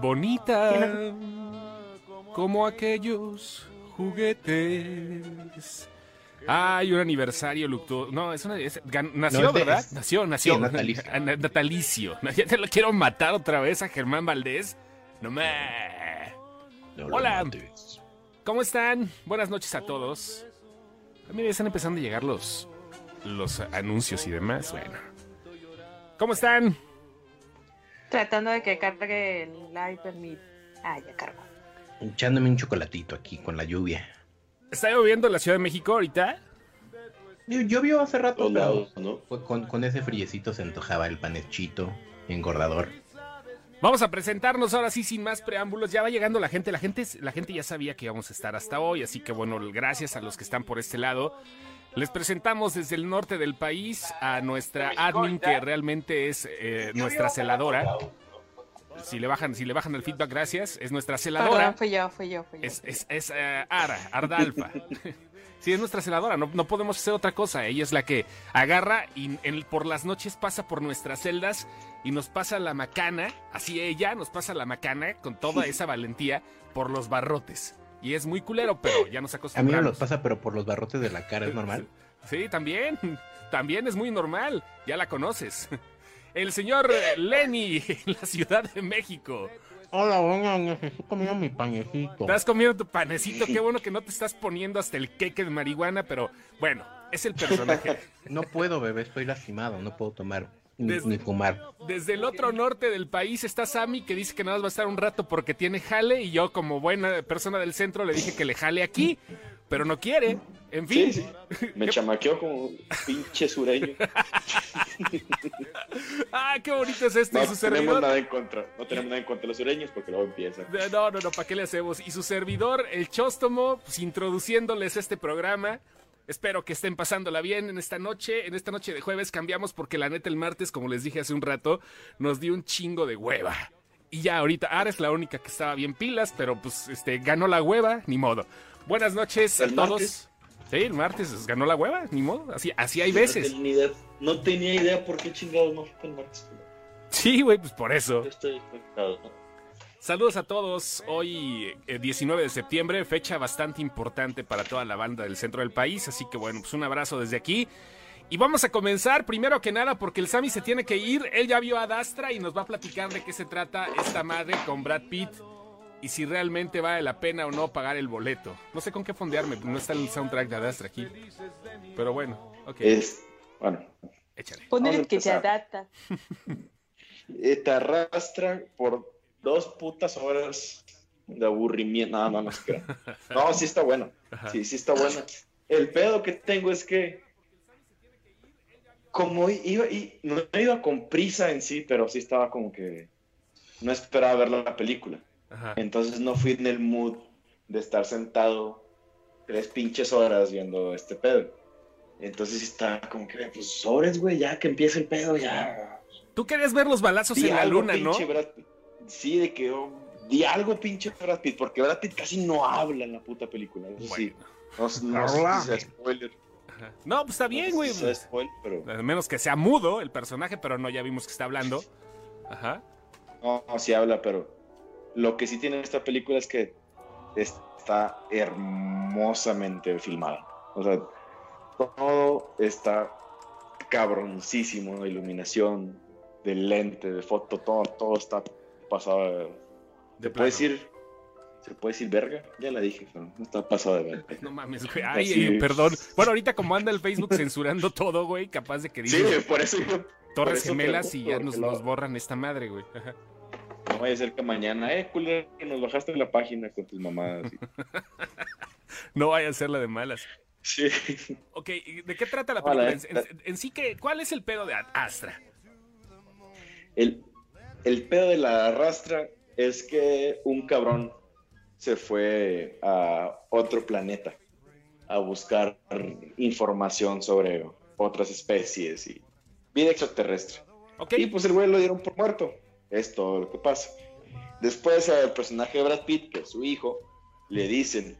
Bonita, como aquellos juguetes. Ay, un aniversario luctuoso. No, es una. es- gan- nació, No, ¿verdad? es- nació, nació. sí, natalicio. Ah, natalicio. Ya te lo quiero matar otra vez a Germán Valdés. No me. No Hola. mates. ¿Cómo están? Buenas noches a todos. Ah, Mira, ya están empezando a llegar los, los anuncios y demás. Bueno. ¿Cómo están? Tratando de que cargue el mi. Ah, ya cargo. Echándome un chocolatito aquí con la lluvia. ¿Está lloviendo en la Ciudad de México ahorita? Llovió hace rato, Todos lados, ¿no? fue con, con ese friecito se antojaba el panechito engordador. Vamos a presentarnos ahora sí sin más preámbulos. Ya va llegando la gente. La gente, la gente ya sabía que íbamos a estar hasta hoy, así que bueno, gracias a los que están por este lado. Les presentamos desde el norte del país a nuestra admin que realmente es eh, nuestra celadora. Si le bajan, si le bajan el feedback, gracias. Es nuestra celadora. Perdón, fui yo, fui yo, fui yo. Es, es, es eh, Ara, Ardalfa. Sí, es nuestra celadora, no, no podemos hacer otra cosa. Ella es la que agarra y en- por las noches pasa por nuestras celdas y nos pasa la macana, así ella nos pasa la macana con toda esa valentía por los barrotes. Y es muy culero, pero ya nos A mí no acostumbramos. los pasa, pero por los barrotes de la cara es normal. Sí, también. También es muy normal. Ya la conoces. El señor Lenny en la Ciudad de México. Hola, bueno, estoy comiendo mi panecito. Estás comiendo tu panecito, qué bueno que no te estás poniendo hasta el queque de marihuana, pero bueno, es el personaje. No puedo, bebé, estoy lastimado, no puedo tomar ni, Des- ni fumar. Desde el otro norte del país está Sammy, que dice que nada más va a estar un rato porque tiene jale, y yo como buena persona del centro le dije que le jale aquí, pero no quiere. En fin, Sí, sí. Me chamaqueó como pinche sureño. ah, qué bonito es esto, No y su tenemos servidor. nada en contra. No tenemos nada en contra de los sureños porque luego empiezan. No, no, no, ¿para qué le hacemos? Y su servidor, el Chóstomo, pues introduciéndoles este programa. Espero que estén pasándola bien en esta noche. En esta noche de jueves cambiamos porque la neta el martes, como les dije hace un rato, nos dio un chingo de hueva. Y ya ahorita Ara es la única que estaba bien pilas, pero pues este ganó la hueva, ni modo. Buenas noches a ¿El todos. martes? Sí, el martes ganó la hueva, ni modo. Así, así hay No veces. idea, no tenía idea por qué chingados no fue el martes. Sí, güey, pues por eso. Yo estoy desconectado. ¿no? Saludos a todos. Hoy, eh, 19 de septiembre, fecha bastante importante para toda la banda del centro del país. Así que bueno, pues un abrazo desde aquí. Y vamos a comenzar primero que nada porque el Sammy se tiene que ir. Él ya vio a Dastra y nos va a platicar de qué se trata esta madre con Brad Pitt y si realmente vale la pena o no pagar el boleto. No sé con qué fondearme, no está el soundtrack de Adastra aquí. Pero bueno, ok, Es, bueno, échale. Poner que se adapta. eh, te arrastra por dos putas horas de aburrimiento. No, no, no. No, sí está bueno. Sí, sí está bueno. El pedo que tengo es que como iba y no iba con prisa en sí, pero sí estaba como que no esperaba ver la película. Ajá. Entonces no fui en el mood de estar sentado tres pinches horas viendo este pedo. Entonces estaba como que, pues sobres, güey, ya que empiece el pedo, ya. Tú querías ver los balazos Di en la luna, ¿no? pinche Brad Pitt. Sí, de que oh, di algo, pinche Brad Pitt, porque Brad Pitt casi no habla en la puta película. Eso sí. No, no sé si sea spoiler. Ajá. No, pues está bien, güey. No sea spoiler, pero. A menos que sea mudo el personaje, pero no, ya vimos que está hablando. Ajá. No, no, sí habla, pero lo que sí tiene esta película es que está hermosamente filmada. O sea, todo está cabroncísimo, iluminación, de lente, de foto, todo, todo está pasado de... De ¿Se plano. puede decir? ¿Se puede decir verga? Ya la dije, pero no está pasado de verga. No mames, güey. Ay, eh, perdón. Bueno, ahorita como anda el Facebook censurando todo, güey, capaz de que Sí, digan por eso yo... por Torres eso Gemelas y ya nos, no- borran esta madre, güey. No vaya a ser que mañana, eh, culero, que nos bajaste la página con tus mamadas. No vaya a ser la de malas. Sí. Ok, ¿y ¿de qué trata la película? en sí, que, ¿cuál es el pedo de Astra? El, el pedo de la arrastra es que un cabrón se fue a otro planeta a buscar información sobre otras especies y vida extraterrestre. Ok, Y pues el güey lo dieron por muerto. Es todo lo que pasa. Después al personaje de Brad Pitt, que es su hijo, le dicen,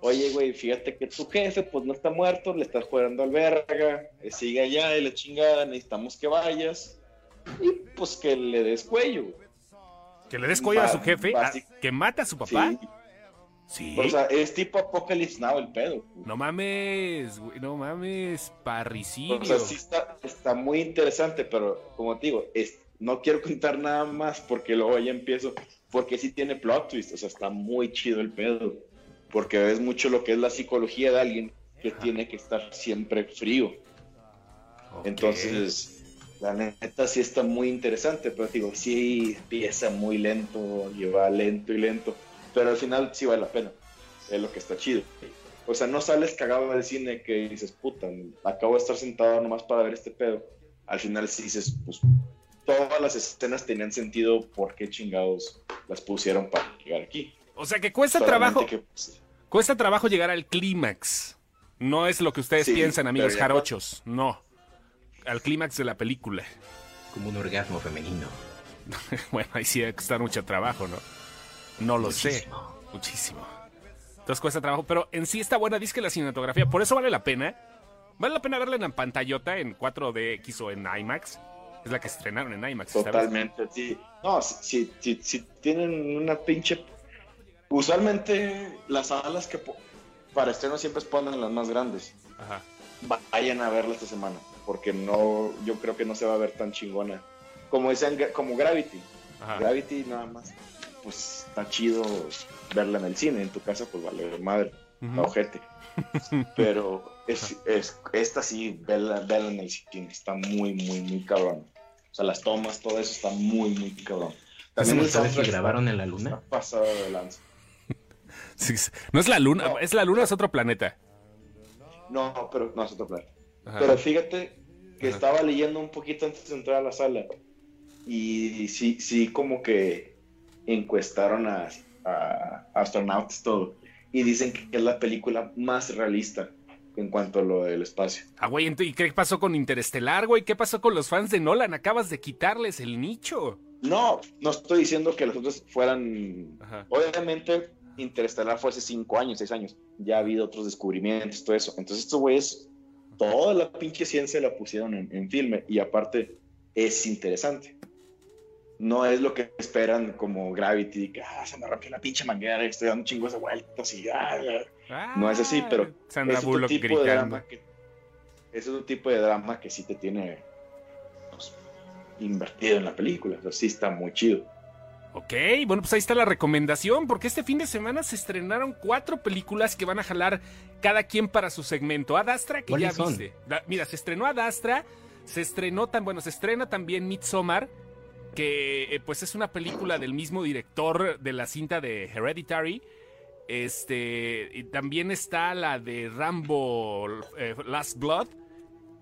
oye güey, fíjate que tu jefe pues no está muerto, le estás jugando al verga, eh, sigue allá y la chingada, necesitamos que vayas. Y pues que le des cuello. Que le des cuello a su jefe, a- que mata a su papá. Sí. Sí. O sea, es tipo Apocalypse Now el pedo. no mames, güey, no mames, parricidio. O sea, sí está, está muy interesante, pero como te digo, es, no quiero contar nada más porque luego ya empiezo. Porque sí tiene plot twist, o sea, está muy chido el pedo. Porque ves mucho lo que es la psicología de alguien que Ajá. tiene que estar siempre frío. Entonces, la neta sí está muy interesante, pero digo, sí empieza muy lento, lleva lento y lento, pero al final sí vale la pena, es lo que está chido. O sea, no sales cagado del cine que dices, puta, acabo de estar sentado nomás para ver este pedo. Al final sí dices, pues todas las escenas tenían sentido, ¿por qué chingados las pusieron para llegar aquí? O sea que cuesta Solamente trabajo, que, pues, cuesta trabajo llegar al clímax. No es lo que ustedes Sí, piensan, amigos jarochos. No. Al clímax de la película. Como un orgasmo femenino. Bueno, ahí sí debe costar mucho trabajo, ¿no? No lo sé. Muchísimo. Muchísimo. Entonces cuesta trabajo, pero en sí está buena disque la cinematografía. Por eso vale la pena. Vale la pena verla en pantallota, en 4DX o en IMAX. Es la que estrenaron en IMAX. esta vez. Totalmente, sí. No, si, si, si, si tienen una pinche... Usualmente las salas que po- para estreno siempre ponen las más grandes. Ajá. Vayan a verla esta semana, porque no, yo creo que no se va a ver tan chingona. Como decían, como Gravity. Ajá. Gravity nada más, pues está chido verla en el cine. En tu casa, pues vale madre, la ojete. Pero es, es, esta sí, verla, verla en el cine, está muy, muy, muy cabrón. O sea, las tomas, todo eso está muy, muy cabrón. ¿También el ustedes que grabaron en la está luna? pasado de lanza. Sí. no es la luna, No. es la luna, es otro planeta. No, pero no es otro plan. Ajá. Pero fíjate que Ajá. estaba leyendo un poquito antes de entrar a la sala y sí, sí como que encuestaron a, a astronautas todo y dicen que es la película más realista en cuanto a lo del espacio. Ah, güey, ¿y qué pasó con Interestelar, güey? ¿Qué pasó con los fans de Nolan? Acabas de quitarles el nicho. No, no estoy diciendo que los otros fueran... Ajá. Obviamente Interestelar fue hace cinco años, seis años. Ya ha habido otros descubrimientos, todo eso. Entonces estos güeyes, toda la pinche ciencia la pusieron en, en filme y aparte es interesante. No es lo que esperan como Gravity, que ah, se me rompió la pinche manguera y estoy dando chingos de vueltas y ah, ah". No es así, pero Sandra es otro tipo de gritando. drama que es otro tipo de drama que sí te tiene pues, invertido en la película. O sea, sí está muy chido. Ok, bueno, pues ahí está la recomendación, porque este fin de semana se estrenaron cuatro películas que van a jalar cada quien para su segmento. Adastra, que ya viste. Mira, se estrenó Adastra, se estrenó tan, bueno, se estrena también Midsommar, que eh, pues es una película del mismo director de la cinta de Hereditary. Este, y también está la de Rambo eh, Last Blood.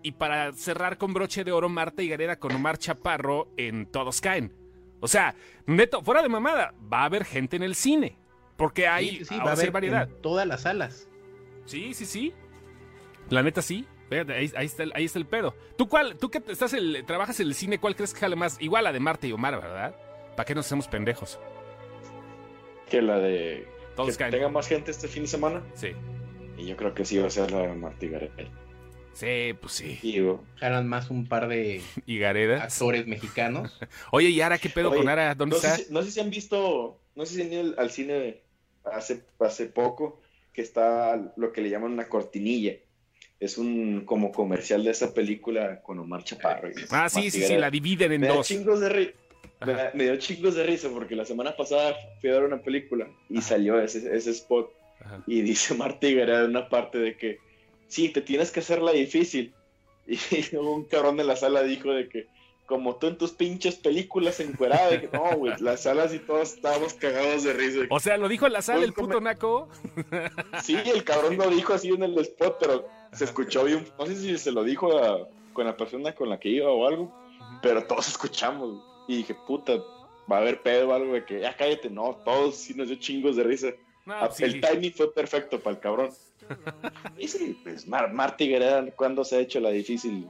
Y para cerrar con broche de oro, Marta Higareda con Omar Chaparro en Todos Caen. O sea, neto, fuera de mamada, va a haber gente en el cine. Porque hay Sí, va, a haber variedad. en todas las salas. Sí, sí, sí. La neta sí. Fíjate, ahí, ahí está el, ahí está el pedo. ¿Tú cuál? ¿Tú que estás el, trabajas en el cine? ¿Cuál crees que jale más? Igual la de Marta y Omar, ¿verdad? ¿Para qué nos hacemos pendejos? Que la de Todos que caen. tenga más gente este fin de semana. Sí. Y yo creo que sí va a ser la de Martí Gareda. Sí, pues sí. Y digo, Jalan más un par de Y Gareda. actores mexicanos. Oye, ¿y Ara qué pedo Oye, con Ara? ¿Dónde no, está? sé si, no sé si han visto, no sé si han ido al cine hace, hace poco, que está lo que le llaman una cortinilla. Es un como comercial de esa película con Omar Chaparro. y Ah, sí, sí, sí, la dividen en Me da dos. chingos de ri- me, Ajá. da- me dio chingos de risa porque la semana pasada fui a ver una película y Ajá. salió ese, ese spot Ajá. y dice Martí Gareda en una parte de que sí, te tienes que hacerla difícil. Y un cabrón de la sala dijo de que como tú en tus pinches películas encuerada, de que no, güey, las salas y todos estábamos cagados de risa. O sea, lo dijo en la sala Pues el puto naco. Sí, el cabrón lo dijo así en el spot, pero se escuchó bien. No sé si se lo dijo a- con la persona con la que iba o algo, pero todos escuchamos. Y dije, puta, va a haber pedo o algo de que ya cállate. No, todos sí nos dio chingos de risa. No, Ah, pues sí. El timing fue perfecto para el cabrón. Y sí, pues Mar Marty Guerrera, ¿cuándo se ha hecho la difícil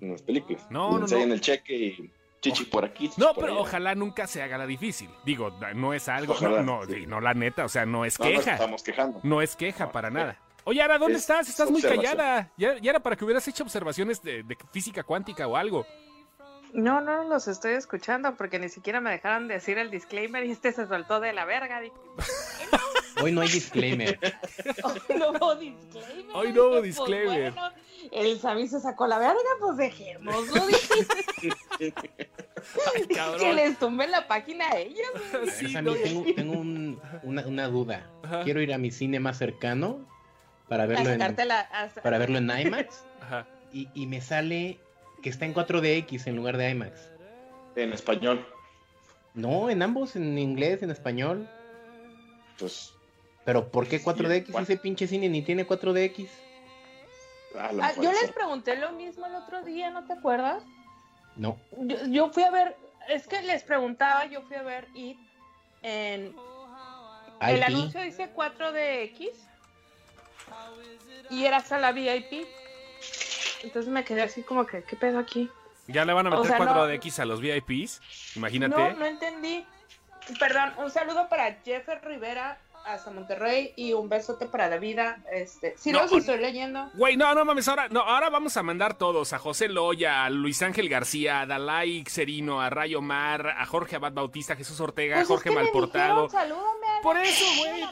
en las películas? No, no, no. el cheque y chichi por aquí. chichi No, por pero allá. ojalá nunca se haga la difícil. Digo, no es algo. Ojalá, no, no, sí. sí, no, la neta, o sea, no es No, no queja. estamos quejando. No es queja No, para nada. Oye, Ara, ¿dónde es estás? Estás muy callada. Ya, ya era para que hubieras hecho observaciones de, de física cuántica o algo. No, no los estoy escuchando porque ni siquiera me dejaron decir el disclaimer y este se soltó de la verga. Dije, Hoy no hay disclaimer. Hoy no hubo disclaimer. Hoy no hubo Pues disclaimer. bueno, el Sammy se sacó la verga, pues dije, Ay, que les tumben la página a ellos. güey. Sí, Sammy, no, tengo, tengo un- una, una duda. Ajá. Quiero ir a mi cine más cercano para verlo en, para verlo en IMAX Ajá. y, y me sale que está en 4DX en lugar de IMAX. En español. No, en ambos, en inglés, en español. Pues, Pero ¿por qué 4DX? ¿cuál? Ese pinche cine ni tiene 4DX. a lo Ah, yo sí. les pregunté lo mismo el otro día, ¿no te acuerdas? No. Yo, yo fui a ver, es que les preguntaba, yo fui a ver It en... El anuncio dice 4DX y era sala VIP. Entonces me quedé así como que, ¿qué pedo aquí? Ya le van a O meter sea, 4DX a los VIPs. Imagínate. No, no entendí. Perdón, un saludo para Jeffer Rivera hasta Monterrey y un besote para la vida. Este, si No, no, si estoy leyendo. Güey, no, no mames, ahora, no, ahora vamos a mandar todos, a José Loya, a Luis Ángel García, a Dalai Xerino, a Rayo Mar, a Jorge Abad Bautista, a Jesús Ortega, a Pues es Jorge me Malportado. dijeron, salúdame, Ana. Por eso, güey.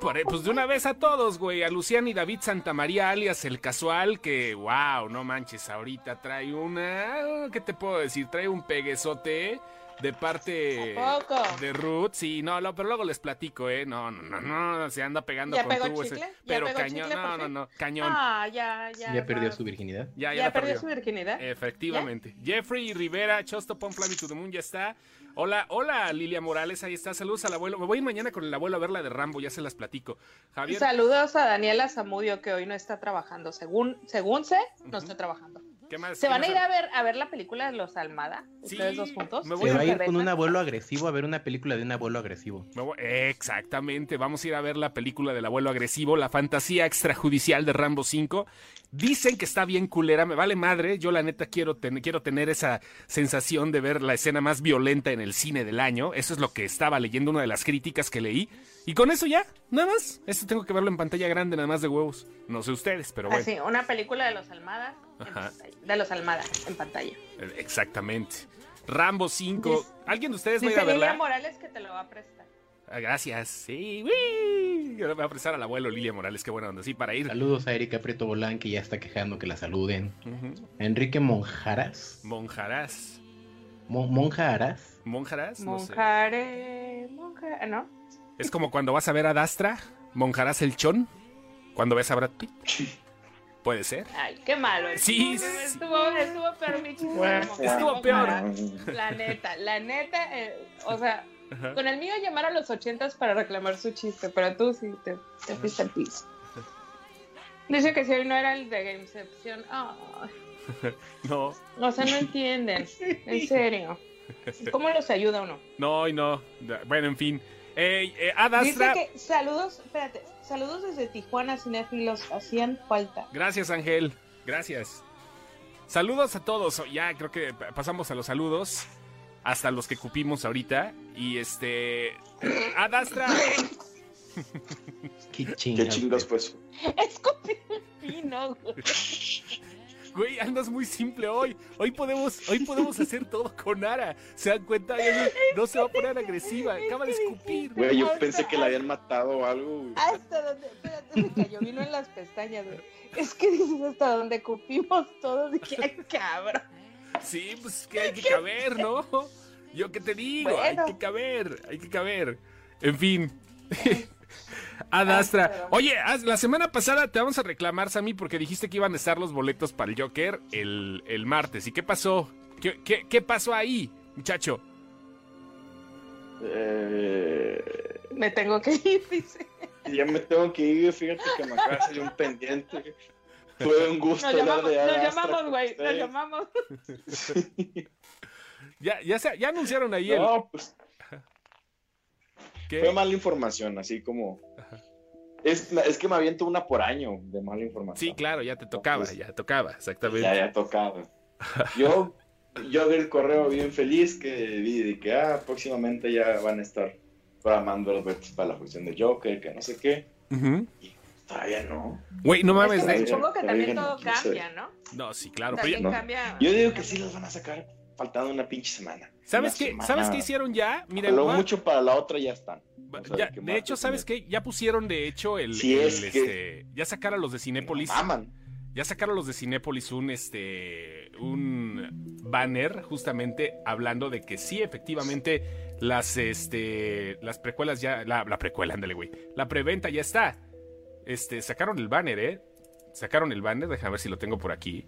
Por- pues de una vez a todos, güey, a Luciano y David Santamaría, alias El Casual, que, wow, no manches, ahorita trae una, ¿qué te puedo decir? Trae un peguezote de parte ¿A poco? de Ruth, sí, no, no, pero luego les platico, ¿eh? No, no, no, no, se anda pegando ¿Ya con pegó ese- Pero pegó cañón, chicle, no, no, no, cañón. Ah, ya, ya. Ya perdió su virginidad. Ya, ya, Ya, la perdió perdió. su virginidad. Efectivamente. Jeffrey Rivera, Chosto Pon Flammy to the Moon ya está. Hola, hola Lilia Morales, ahí está. Saludos al abuelo. Me voy a ir mañana con el abuelo a ver la de Rambo, ya se las platico. Javier. Saludos a Daniela Zamudio que hoy no está trabajando. Según, según sé, no está trabajando. ¿Qué más? ¿Se ¿Qué van a ir a ver a ver la película de los Almada? Sí, Ustedes dos juntos. me Se voy va a ir con un abuelo agresivo a ver una película de un abuelo agresivo. Me voy- Exactamente, vamos a ir a ver la película del abuelo agresivo, la fantasía extrajudicial de Rambo 5. Dicen que está bien culera, me vale madre, yo la neta quiero, ten- quiero tener esa sensación de ver la escena más violenta en el cine del año, eso es lo que estaba leyendo una de las críticas que leí, y con eso ya, nada más, esto tengo que verlo en pantalla grande, nada más de huevos, no sé ustedes, pero bueno, Así, una película de los Almada Ajá. De los Almada en pantalla. exactamente. Rambo 5, Dice- ¿alguien de ustedes va a ir a Dice Lilia verla? Morales que te lo va a prestar. Ah, Gracias, sí, uy. Yo le voy a prestar al abuelo Lilia Morales, qué buena onda, sí, para ir. Saludos a Erika Prieto Bolán que ya está quejando que la saluden. Enrique Monjaras. Monjarás. Mo- Monjaras. ¿Monjarás? No sé. Monjare. ¿No? Es como cuando vas a ver a Dastra, Monjarás el Chon, cuando ves a Brad Pitt. Puede ser. Ay, qué malo. Sí, estuvo, sí. Estuvo, estuvo peor mi chiste. Bueno, estuvo peor. La neta, la neta, eh, o sea, con el mío llamar a los ochentas para reclamar su chiste, pero tú sí te, te fuiste al piso. Dice que si hoy no era el de Gameception. Ay, No, o sea, no entienden. En serio. ¿Cómo los ayuda uno? no y no. Bueno, en fin. Eh, eh, Dice que saludos, espérate, saludos desde Tijuana, cinéfilos, hacían falta. Gracias, Ángel. Gracias. Saludos a todos. Ya creo que pasamos a los saludos. Hasta los que cupimos ahorita. Y este. A Dastra. Qué Qué chingas. chingos, güey. pues. Escupí el pino, güey. Güey, andas muy simple hoy. Hoy podemos, hoy podemos hacer todo con Ara. ¿Se dan cuenta? Ya no, no se va a poner agresiva. Acaba de escupir. Güey, yo pensé que la habían matado o algo, güey. Hasta donde, espérate, se cayó, vino en las pestañas, güey. Es que dices hasta donde cupimos todos, ay, cabrón. Sí, pues que hay que caber, ¿no? Yo qué te digo, Bueno. hay que caber, hay que caber. En fin. Adastra. perdón. Oye, la semana pasada te vamos a reclamar, Sammy, porque dijiste que iban a estar los boletos para el Joker el, el martes. ¿Y qué pasó? ¿Qué, qué, qué pasó ahí, muchacho? Eh, Me tengo que ir, dice. ya me tengo que ir, fíjate que me acaba de salir un pendiente. Fue un gusto Nos hablar llamamos, de nos llamamos, güey, nos llamamos. Ya, ya, se- ya anunciaron ahí el... No, pues ¿qué? fue mala información, así como. Es, es que me aviento una por año de mala información. Sí, claro, ya te tocaba, Entonces, ya tocaba, exactamente. Ya, ya tocaba. Yo, yo vi el correo bien feliz que vi de que ah, próximamente ya van a estar programando los boletos para la función de Joker, que no sé qué. Ujú. Todavía no. Güey, no mames, Es que de de- supongo que también todo no cambia, ¿no? No, sí, claro. pero También ya- no. cambia. Yo digo que sí los van a sacar. Faltando una pinche semana. ¿Sabes qué? semana. ¿Sabes qué hicieron ya? Miren, Lo mucho para la otra ya están. Ya- de hecho, ¿sabes qué? Ya pusieron de hecho el, Si el, es que- este, ya sacaron los de Cinépolis. Ya sacaron los de Cinépolis un este un banner justamente hablando de que sí, efectivamente, las este las precuelas ya. La, la precuela, ándale, güey. La preventa ya está. Este, sacaron el banner, ¿eh? Sacaron el banner, déjame ver si lo tengo por aquí.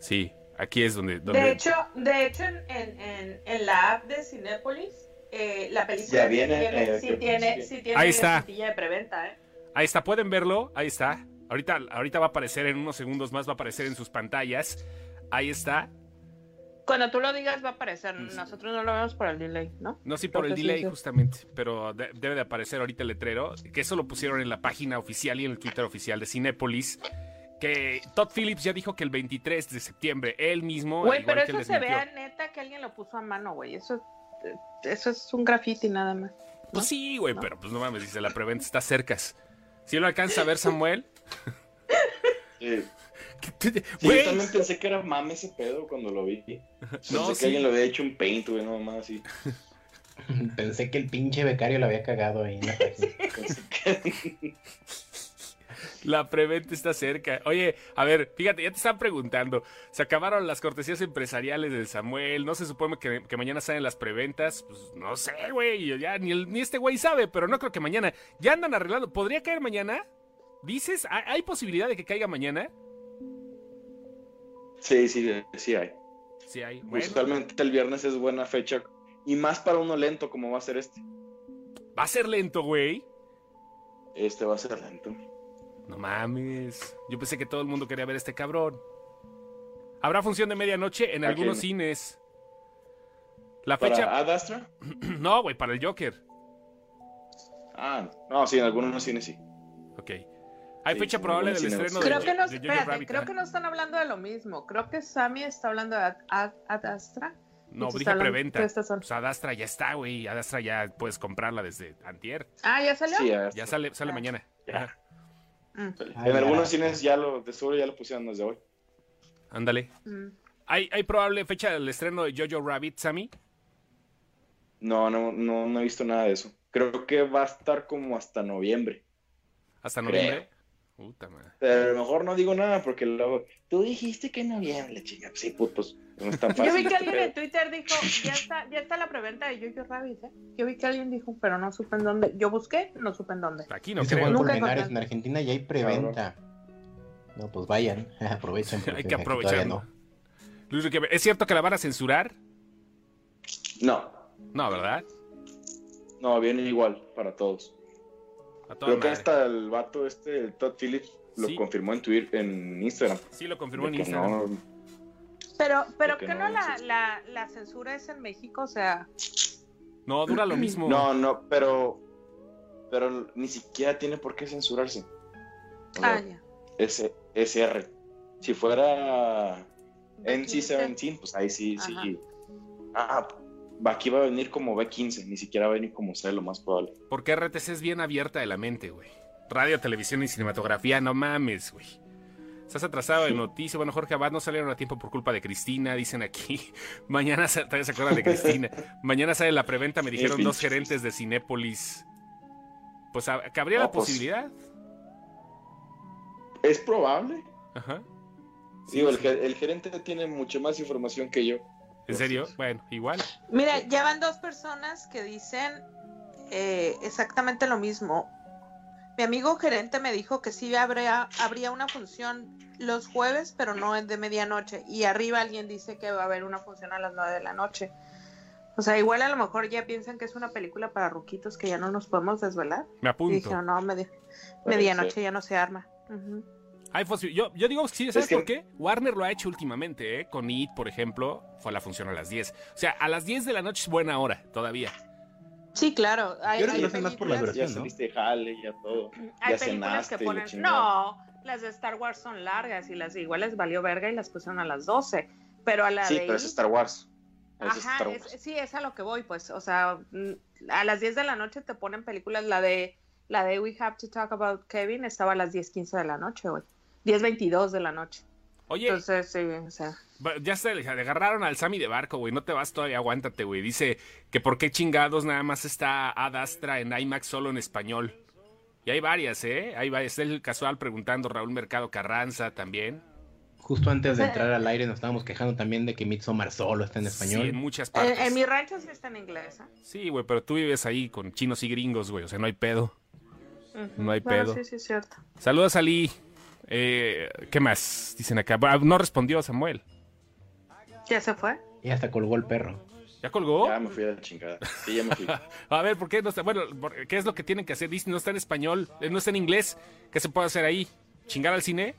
Sí, aquí es donde. donde De hecho, de hecho en, en, en, en la app de Cinépolis, eh, la película Ya viene, sí tiene, eh, sí tiene, sí. sí tiene Ahí está. de preventa, ¿eh? Ahí está, pueden verlo, ahí está. Ahorita, ahorita va a aparecer en unos segundos más, va a aparecer en sus pantallas. Ahí está. Cuando tú lo digas va a aparecer, Sí. nosotros no lo vemos por el delay, ¿no? No sé por Creo el sí, delay, sí. justamente, pero de- debe de aparecer ahorita el letrero, que eso lo pusieron en la página oficial y en el Twitter oficial de Cinépolis. Que Todd Phillips ya dijo que el 23 de septiembre, él mismo. Güey, pero eso se vea neta que alguien lo puso a mano, güey. Eso, eso es un graffiti nada más. Pues sí, güey, ¿no? pero pues no mames, dice la preventa está cercas. Si lo alcanza a ver, Samuel. Sí. ¿qué te- Sí, yo también pensé que era mame ese pedo cuando lo vi. Pensé No, que sí. alguien lo había hecho un paint, güey, no más así. Pensé que el pinche becario lo había cagado ahí en la página. Pensé que- La preventa está cerca. Oye, a ver, fíjate, ya te están preguntando. Se acabaron las cortesías empresariales del Samuel. No se supone que, que mañana salen las preventas. Pues no sé, güey. Ya ni, el- ni este güey sabe, pero no creo que mañana. Ya andan arreglando. ¿Podría caer mañana? ¿Dices? ¿Hay, posibilidad de que caiga mañana? Sí, sí, sí hay. Sí, hay. Bueno, Usualmente el viernes es buena fecha. Y más para uno lento como va a ser este. va a ser lento, güey. Este va a ser lento. No mames. Yo pensé que todo el mundo quería ver a este cabrón. Habrá función de medianoche en ¿A algunos quién? cines. La ¿Para fecha. Ad Astra? No, güey, para el Joker. Ah, no, sí, en algunos cines sí. Ok. Hay Sí, fecha probable del estreno de, Creo que no, de Jojo espérate, Rabbit, creo ajá. que no están hablando de lo mismo. Creo que Sammy está hablando de Ad, Ad- Ad Astra. No, dije preventa. de estas son- Pues Adastra ya está, güey. Adastra ya puedes comprarla desde antier. Ah, ¿ya salió? Sí, Ya sale, sale Ah. mañana. Ya. Mm, En ya. algunos cines ya lo, de seguro ya lo pusieron desde hoy. Ándale. mm. ¿Hay, ¿Hay probable fecha del estreno de Jojo Rabbit, Sammy? No, no, no, no he visto nada de eso. Creo que va a estar como hasta noviembre. ¿Hasta Creo. noviembre? Puta madre. Pero a lo mejor no digo nada porque luego, tú dijiste que en noviembre, chinga. Sí, putos. No es tan fácil. Yo vi que alguien en Twitter dijo, ya está, ya está la preventa de Jojo Rabbit, ¿eh? Yo vi que alguien dijo, pero no supe en dónde. Yo busqué, no supe en dónde. Aquí no creo. Nunca en Argentina ya hay preventa. No, pues vayan, aprovechen. Hay que aprovechar. ¿no? Luis Riquelme, ¿Es cierto que la van a censurar? No, No, ¿verdad? no, viene igual para todos. Creo que hasta el vato este, el Todd Phillips, lo Sí. confirmó en Twitter, en Instagram. Sí, lo confirmó en Instagram. no- Pero, pero que no, no, la, la, la censura es en México, o sea, No, dura lo mismo. No, no, pero, pero ni siquiera tiene por qué censurarse. O sea, ah, ya. S- SR. Si fuera B15. NC-17, pues ahí sí, Ajá. sí. Ah, va- aquí va a venir como B15, ni siquiera va a venir como C, lo más probable. Porque RTC es bien abierta de la mente, güey. Radio, televisión y cinematografía, no mames, güey. Estás atrasado de noticias. Bueno, Jorge Abad no salieron a tiempo por culpa de Cristina, dicen aquí. Mañana, todavía se acuerdan de Cristina. Mañana sale la preventa, me dijeron dos gerentes de Cinépolis. Pues cabría la No, pues, posibilidad. Es probable. Ajá. Digo, sí. el gerente tiene mucho más información que yo. ¿En serio? Bueno, igual. Mira, ya van dos personas que dicen eh, exactamente lo mismo. Mi amigo gerente me dijo que sí habría, habría una función los jueves, pero no es de medianoche. Y arriba alguien dice que va a haber una función a las nueve de la noche. O sea, igual a lo mejor ya piensan que es una película para ruquitos que ya no nos podemos desvelar. Me Y apunto. dijeron, no, medi- Puede medianoche ya no se arma. Hay posi- yo, yo digo, sí, ¿sabes Es que- por qué? Warner lo ha hecho últimamente, ¿eh? Con It, por ejemplo, fue la función a las 10. O sea, a las 10 de la noche es buena hora, todavía. Sí, claro. Hay, Yo creo que lo hacen más por la películas- Ya ¿no? saliste de jale, ya todo. Hay Ya películas cenaste que ponen. No, las de Star Wars son largas y las de igual les valió verga y las pusieron a las 12. Pero a la Sí, de. pero es Star Wars. Es Ajá, Star es- Wars. sí, es a lo que voy, pues. O sea, mm, a las 10 de la noche te ponen películas. La de la de We Have to Talk About Kevin estaba a las 10:15 de la noche, güey. 10:22 de la noche. Oye, Entonces, sí, o sea. ya se le agarraron al Sammy de barco, güey. No te vas todavía, aguántate, güey. Dice que por qué chingados nada más está Ad Astra en IMAX solo en español. Y hay varias, ¿eh? Hay varias. Está el casual preguntando, Raúl Mercado Carranza también. Justo antes de entrar al aire nos estábamos quejando también de que Midsommar solo está en español. Sí, en muchas partes. en mi rancho sí está en inglés. ¿eh? Sí, güey, pero tú vives ahí con chinos y gringos, güey. O sea, no hay pedo. No hay Bueno, pedo. Sí, sí, es cierto. Saludos, Ali. Eh, ¿Qué más? Dicen acá. Ah, No respondió Samuel. ¿Ya se fue? Y hasta colgó el perro. ¿Ya colgó? Ya me fui a la chingada. Sí, ya me fui. A ver, ¿por qué no está? Bueno, ¿qué es lo que tienen que hacer? Dice, no está en español, eh, no está en inglés. ¿Qué se puede hacer ahí? ¿Chingar al cine?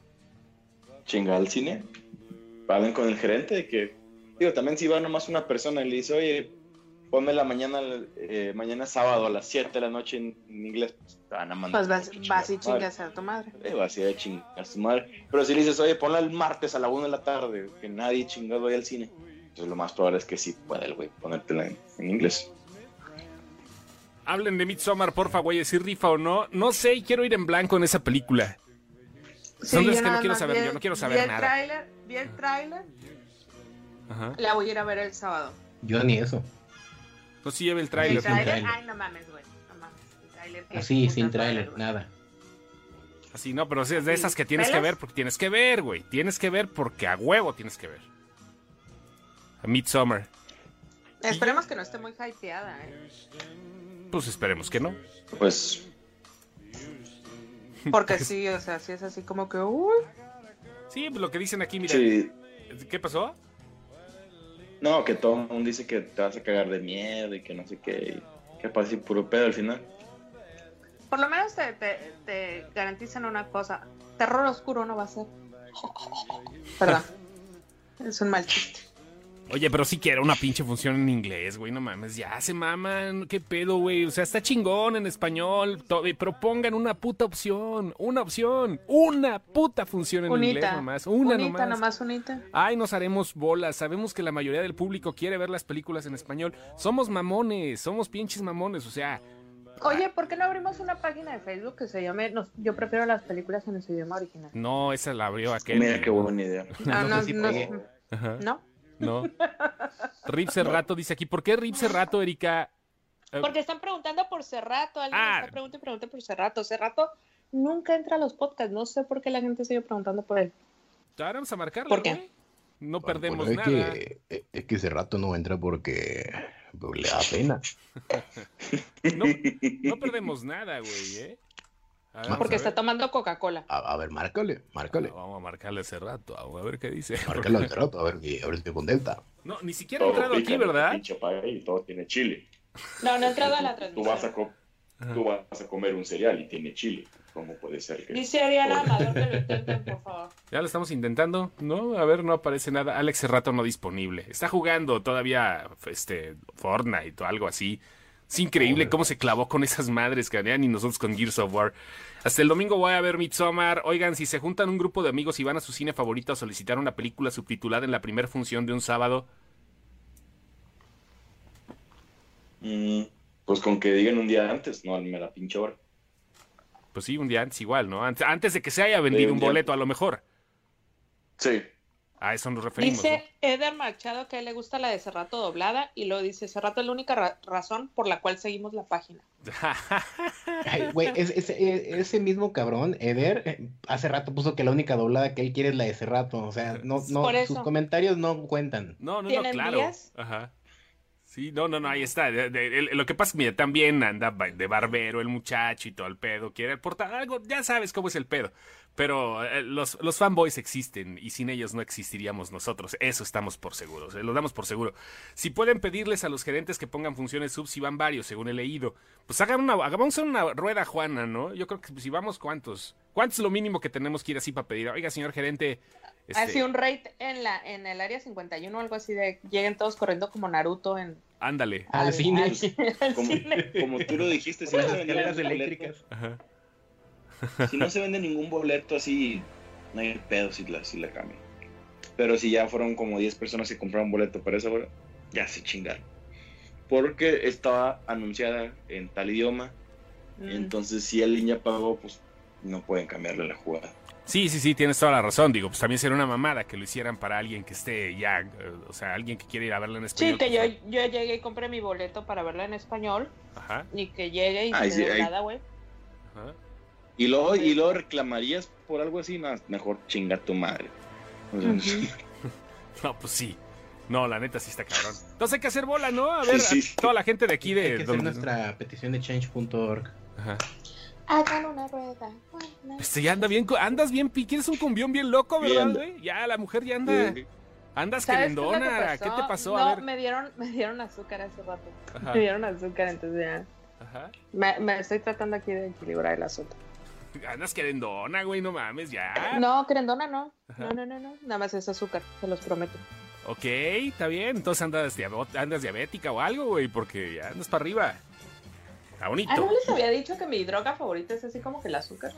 Chinga al cine. Hablen con el gerente de que. Digo, también si va nomás una persona y le dice, oye, ponme la mañana, eh, mañana sábado a las 7 de la noche en, en inglés, pues te van a mandar. Pues vas, vas y tu madre. chingas a tu madre. Eh, vas ir a chingar a su madre. Pero si le dices, oye, ponla el martes a la 1 de la tarde, que nadie chingado vaya al cine. Entonces lo más probable es que sí pueda el güey ponértela en, en inglés. Hablen de Midsommar, porfa, güey, si rifa o no. No sé, y quiero ir en blanco en esa película. Son de las yo que no quiero saber, vi- yo no quiero vi saber el nada. tráiler, vi el tráiler, la voy a ir a ver el sábado. Yo ni eso. No sí lleve el ¿El tráiler. tráiler. Ay, no mames, güey. No mames. El tráiler que Así, sin tráiler, güey. nada. Así, no, pero es de esas que tienes que ver porque tienes que ver, güey. Tienes que ver porque a huevo tienes que ver. A Midsommar. Esperemos que no esté muy hypeada, ¿eh? Pues esperemos que no. Pues Porque sí, o sea, sí es así como que, uy. Sí, pues lo que dicen aquí, mira. sí, ¿Qué pasó? No, que todo el mundo dice que te vas a cagar de miedo y que no sé qué. y Que pasa así puro pedo al final. Por lo menos te, te, te garantizan una cosa. Terror oscuro no va a ser. Perdón. Es un mal chiste. Oye, pero sí quiero una pinche función en inglés, güey, no mames, ya se maman, qué pedo, güey, o sea, está chingón en español, pero pongan una puta opción, una opción, una puta función en inglés Unita. nomás, una unita, nomás. nomás unita. Ay, nos haremos bolas, sabemos que la mayoría del público quiere ver las películas en español, somos mamones, somos pinches mamones, o sea, Oye, ¿por qué no abrimos una página de Facebook que se llame nos- Yo prefiero las películas en su idioma original? no, esa la abrió aquel. Mira qué buena idea. Ah, No no, sé si no. Ajá, ¿no? No. Rip Cerrato dice aquí, ¿por qué Rip Cerrato, Erika? Eh, Porque están preguntando por Cerrato. Alguien Ah. está preguntando y preguntando por Cerrato. Cerrato nunca entra a los podcasts. No sé por qué la gente sigue preguntando por él. ahora vamos a marcarle, ¿Por qué? No perdemos Bueno, es nada. que, es que ese rato no entra porque pues, le da pena. No, no perdemos nada, güey, ¿eh? Ver, Porque está tomando Coca-Cola. A, a ver, márcale, márcale. Vamos a marcarle hace rato, a ver qué dice. Márcale al rato, a ver, que- a ver si con Delta. No, ni siquiera ha entrado aquí, ¿verdad? Pinche y todo tiene chile. No, no ha entrado a la Tú vas a, transmisión. co- tú vas a comer un cereal y tiene chile. ¿Cómo puede ser que.? Dice Ariana Amador que lo intenten, por favor. Ya lo estamos intentando. No, a ver, no aparece nada. Alex Cerrato no disponible. Está jugando todavía este Fortnite o algo así. Es increíble cómo se clavó con esas madres que harían y nosotros con Gears of War. Hasta el domingo voy a ver Midsommar. Oigan, si se juntan un grupo de amigos y van a su cine favorito a solicitar una película subtitulada en la primera función de un sábado, Mm, pues con que digan un día antes, no me la pinche hora. pues sí, un día antes igual, ¿no? Antes, antes de que se haya vendido un un boleto, a lo mejor. Sí. A eso nos referimos. Dice Eder Machado que a él le gusta la de Cerrato doblada y lo dice Cerrato es la única ra- razón por la cual seguimos la página. Ay, güey, es- es- ese mismo cabrón, Eder, eh, hace rato puso que la única doblada que él quiere es la de ese rato. O sea, no, no, sus comentarios no cuentan. No, no, no, ¿Tienen claro. vías? Ajá. Sí, no, no, no, ahí está. De- de- el- lo que pasa es que mira, también anda de barbero el muchacho y todo el pedo. Quiere aportar algo, ya sabes cómo es el pedo. Pero eh, los, los fanboys existen y sin ellos no existiríamos nosotros. Eso estamos por seguros, eh, lo damos por seguro. Si pueden pedirles a los gerentes que pongan funciones sub, si van varios, según he leído, pues hagan una, hagamos una rueda juana, ¿no? Yo creo que pues, si vamos, ¿cuántos? ¿Cuánto es lo mínimo que tenemos que ir así para pedir? Oiga, señor gerente. este, Así un rate en la en el área 51 o algo así de lleguen todos corriendo como Naruto en Ándale. Al cine. al- al Como, cine. como tú lo dijiste, si Las escaleras eléctricas. Ajá. Si no se vende ningún boleto así, no hay pedo si la, si la cambian. Pero si ya fueron como 10 personas que compraron boleto para esa hora, ya se chingaron. Porque estaba anunciada en tal idioma, Mm. entonces si alguien ya pagó, pues no pueden cambiarle la jugada. Sí, sí, sí, tienes toda la razón. Digo, pues también sería una mamada que lo hicieran para alguien que esté ya, eh, o sea, alguien que quiere ir a verla en español. Sí, que yo, pues, yo llegué y compré mi boleto para verla en español Ajá, y que llegue y Ay, se sí, nada, güey. ajá. Y luego, y luego reclamarías por algo así, no, mejor chinga tu madre. O sea, Ujú. No, pues sí. No, la neta sí está cabrón. Entonces hay que hacer bola, ¿no? A ver, Sí, sí. a toda la gente de aquí Hay de... que hacer nuestra petición de change.org. Ajá. Hagan una rueda. buena. Este ya anda bien, andas bien, quieres un cumbión bien loco, ¿verdad, Bien. güey? Ya, la mujer ya anda, Sí. andas ¿Sabes qué querendona. ¿Qué, pasó? te pasó? No, a ver. me dieron, me dieron azúcar hace rato. Ajá, Me dieron azúcar, entonces ya. ajá. Me, me estoy tratando aquí de equilibrar el asunto. Andas querendona, güey, no mames, ya. No, querendona no. Ajá. No, no, no, no. Nada más es azúcar, se los prometo. Ok, está bien. Entonces andas, andas diabética o algo, güey, porque ya andas para arriba. Está bonito. Ah, ¿no les había dicho que mi droga favorita es así como que el azúcar?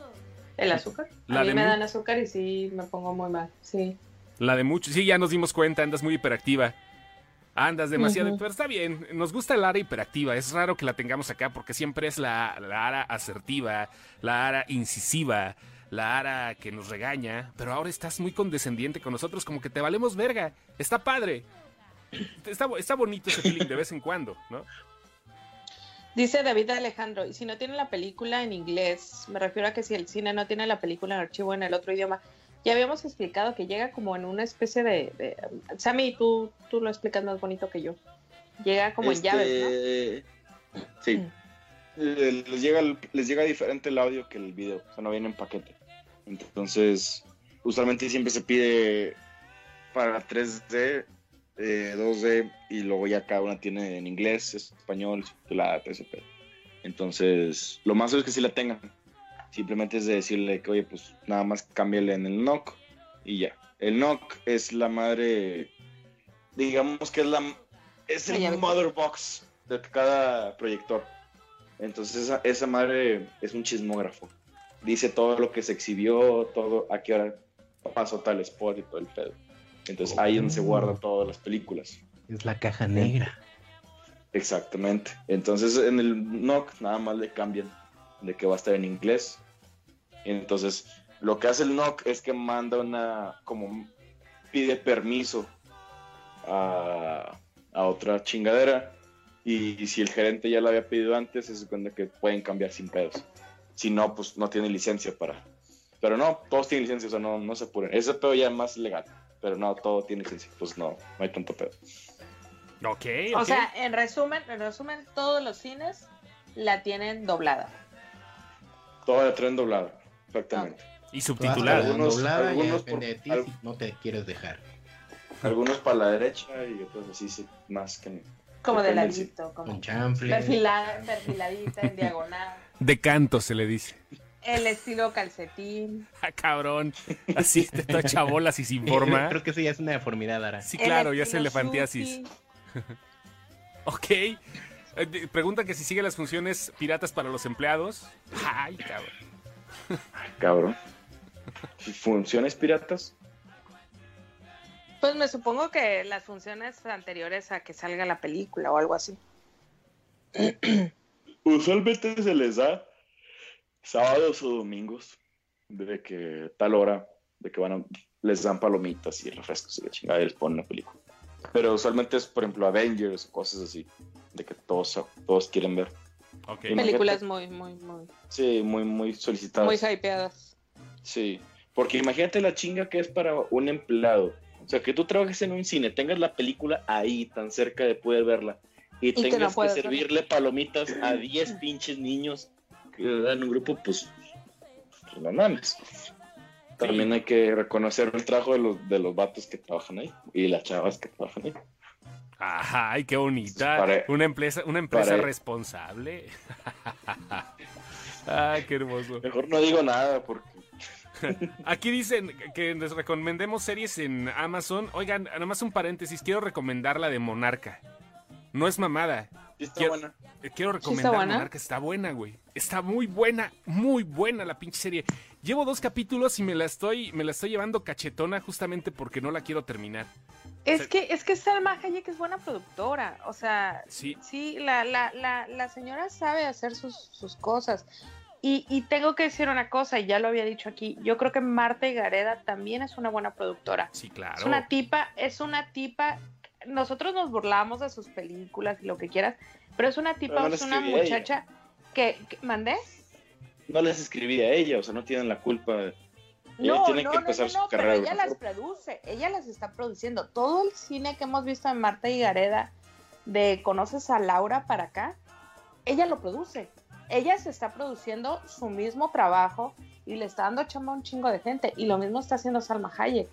¿El azúcar? La a mí me dan azúcar y sí me pongo muy mal, sí. La de mucho. Sí, ya nos dimos cuenta, andas muy hiperactiva. Andas demasiado, Ujú. pero está bien. Nos gusta el ara hiperactiva. Es raro que la tengamos acá porque siempre es la, la ara asertiva, la ara incisiva, la ara que nos regaña. Pero ahora estás muy condescendiente con nosotros, como que te valemos verga. Está padre. Está, está bonito ese feeling de vez en cuando, ¿no? Dice David Alejandro, y si no tiene la película en inglés, me refiero a que si el cine no tiene la película en archivo en el otro idioma, ya habíamos explicado que llega como en una especie de... de- Sammy, tú, tú lo explicas más bonito que yo. Llega como en llaves, Este, Sí. Mm. Eh, Les llega, les llega diferente el audio que el video, o sea, no viene en paquete. Entonces, usualmente siempre se pide para 3D, eh, 2D, y luego ya cada una tiene en inglés, español, TCP. Entonces, lo más es que sí la tengan. Simplemente es de decirle que, oye, pues nada más cámbiale en el NOC y ya. El NOC es la madre, digamos que es la es el mother box de cada proyector. Entonces esa, esa madre es un chismógrafo. Dice todo lo que se exhibió, todo a qué hora pasó tal spot y todo el pedo. Entonces ahí es donde se guardan todas las películas. Es la caja negra. Exactamente. Entonces en el NOC nada más le cambian de que va a estar en inglés. Entonces lo que hace el NOC es que manda una, como pide permiso a, a otra chingadera. Y, si el gerente ya lo había pedido antes, se supone que pueden cambiar sin pedos. Si no, pues no tiene licencia para. Pero no, todos tienen licencia, o sea, no, no se apuren. Ese pedo ya es más legal. Pero no, todo tiene licencia, pues no, no hay tanto pedo. Ok. O sea, en resumen, en resumen, todos los cines la tienen doblada. Todo la traen doblado, exactamente. y subtitulada. Algunos- doblada, algunos depende de por- ti al- si no te quieres dejar. Algunos para la derecha y otros así, sí, más que. Como de ladito, como Con chanfle. perfilada, perfiladita, en diagonal. De canto se le dice. El estilo calcetín. Ah, cabrón. Así te está hecha bolas y sin forma. Creo que eso ya es una deformidad, Ara. Sí, el claro, ya es elefantiasis. Ok. Eh, Preguntan que si sigue las funciones piratas para los empleados. Ay, cabrón. Cabrón. ¿Funciones piratas? Pues me supongo que las funciones anteriores a que salga la película o algo así. Usualmente se les da sábados o domingos de que tal hora, de que van a, les dan palomitas y refrescos y la chingada y les ponen la película. Pero usualmente es, por ejemplo, Avengers o cosas así, de que todos, todos quieren ver. Películas muy, muy, muy, Sí, muy, muy solicitadas. muy hypeadas. Sí, porque imagínate la chinga que es para un empleado. O sea, que tú trabajes en un cine, tengas la película ahí, tan cerca de poder verla, y, tengas que servirle palomitas a 10 pinches niños que dan un grupo, pues, pues no mames. También hay que reconocer el trabajo de los, de los vatos que trabajan ahí y las chavas que trabajan ahí. Ay, qué bonita. Una empresa, una empresa responsable. Ay, qué hermoso. Mejor no digo nada porque Aquí dicen que les recomendemos series en Amazon. Oigan, nada más un paréntesis. Quiero recomendar la de Monarca. No es mamada. está Quiero- buena. Quiero recomendar buena? Monarca. Está buena, güey. Está muy buena, muy buena la pinche serie. Llevo dos capítulos y me la estoy, me la estoy llevando cachetona justamente porque no la quiero terminar. Es que, es que Salma Hayek es buena productora. O sea, Sí. sí, la, la, la, la señora sabe hacer sus, sus cosas. y, tengo que decir una cosa, y ya lo había dicho aquí, yo creo que Marta Gareda también es una buena productora. Sí, claro. Es una tipa, es una tipa, nosotros nos burlamos de sus películas y lo que quieras, pero es una tipa, es una muchacha que, ¿mandé? No les escribí a ella, o sea, no tienen la culpa. No, tiene que empezar su carrera. Pero ella las produce, ella las está produciendo. Todo el cine que hemos visto en Marta y Gareda, de Conoces a Laura para acá, ella lo produce ella se está produciendo su mismo trabajo y le está dando chamba a un chingo de gente. Y lo mismo está haciendo Salma Hayek.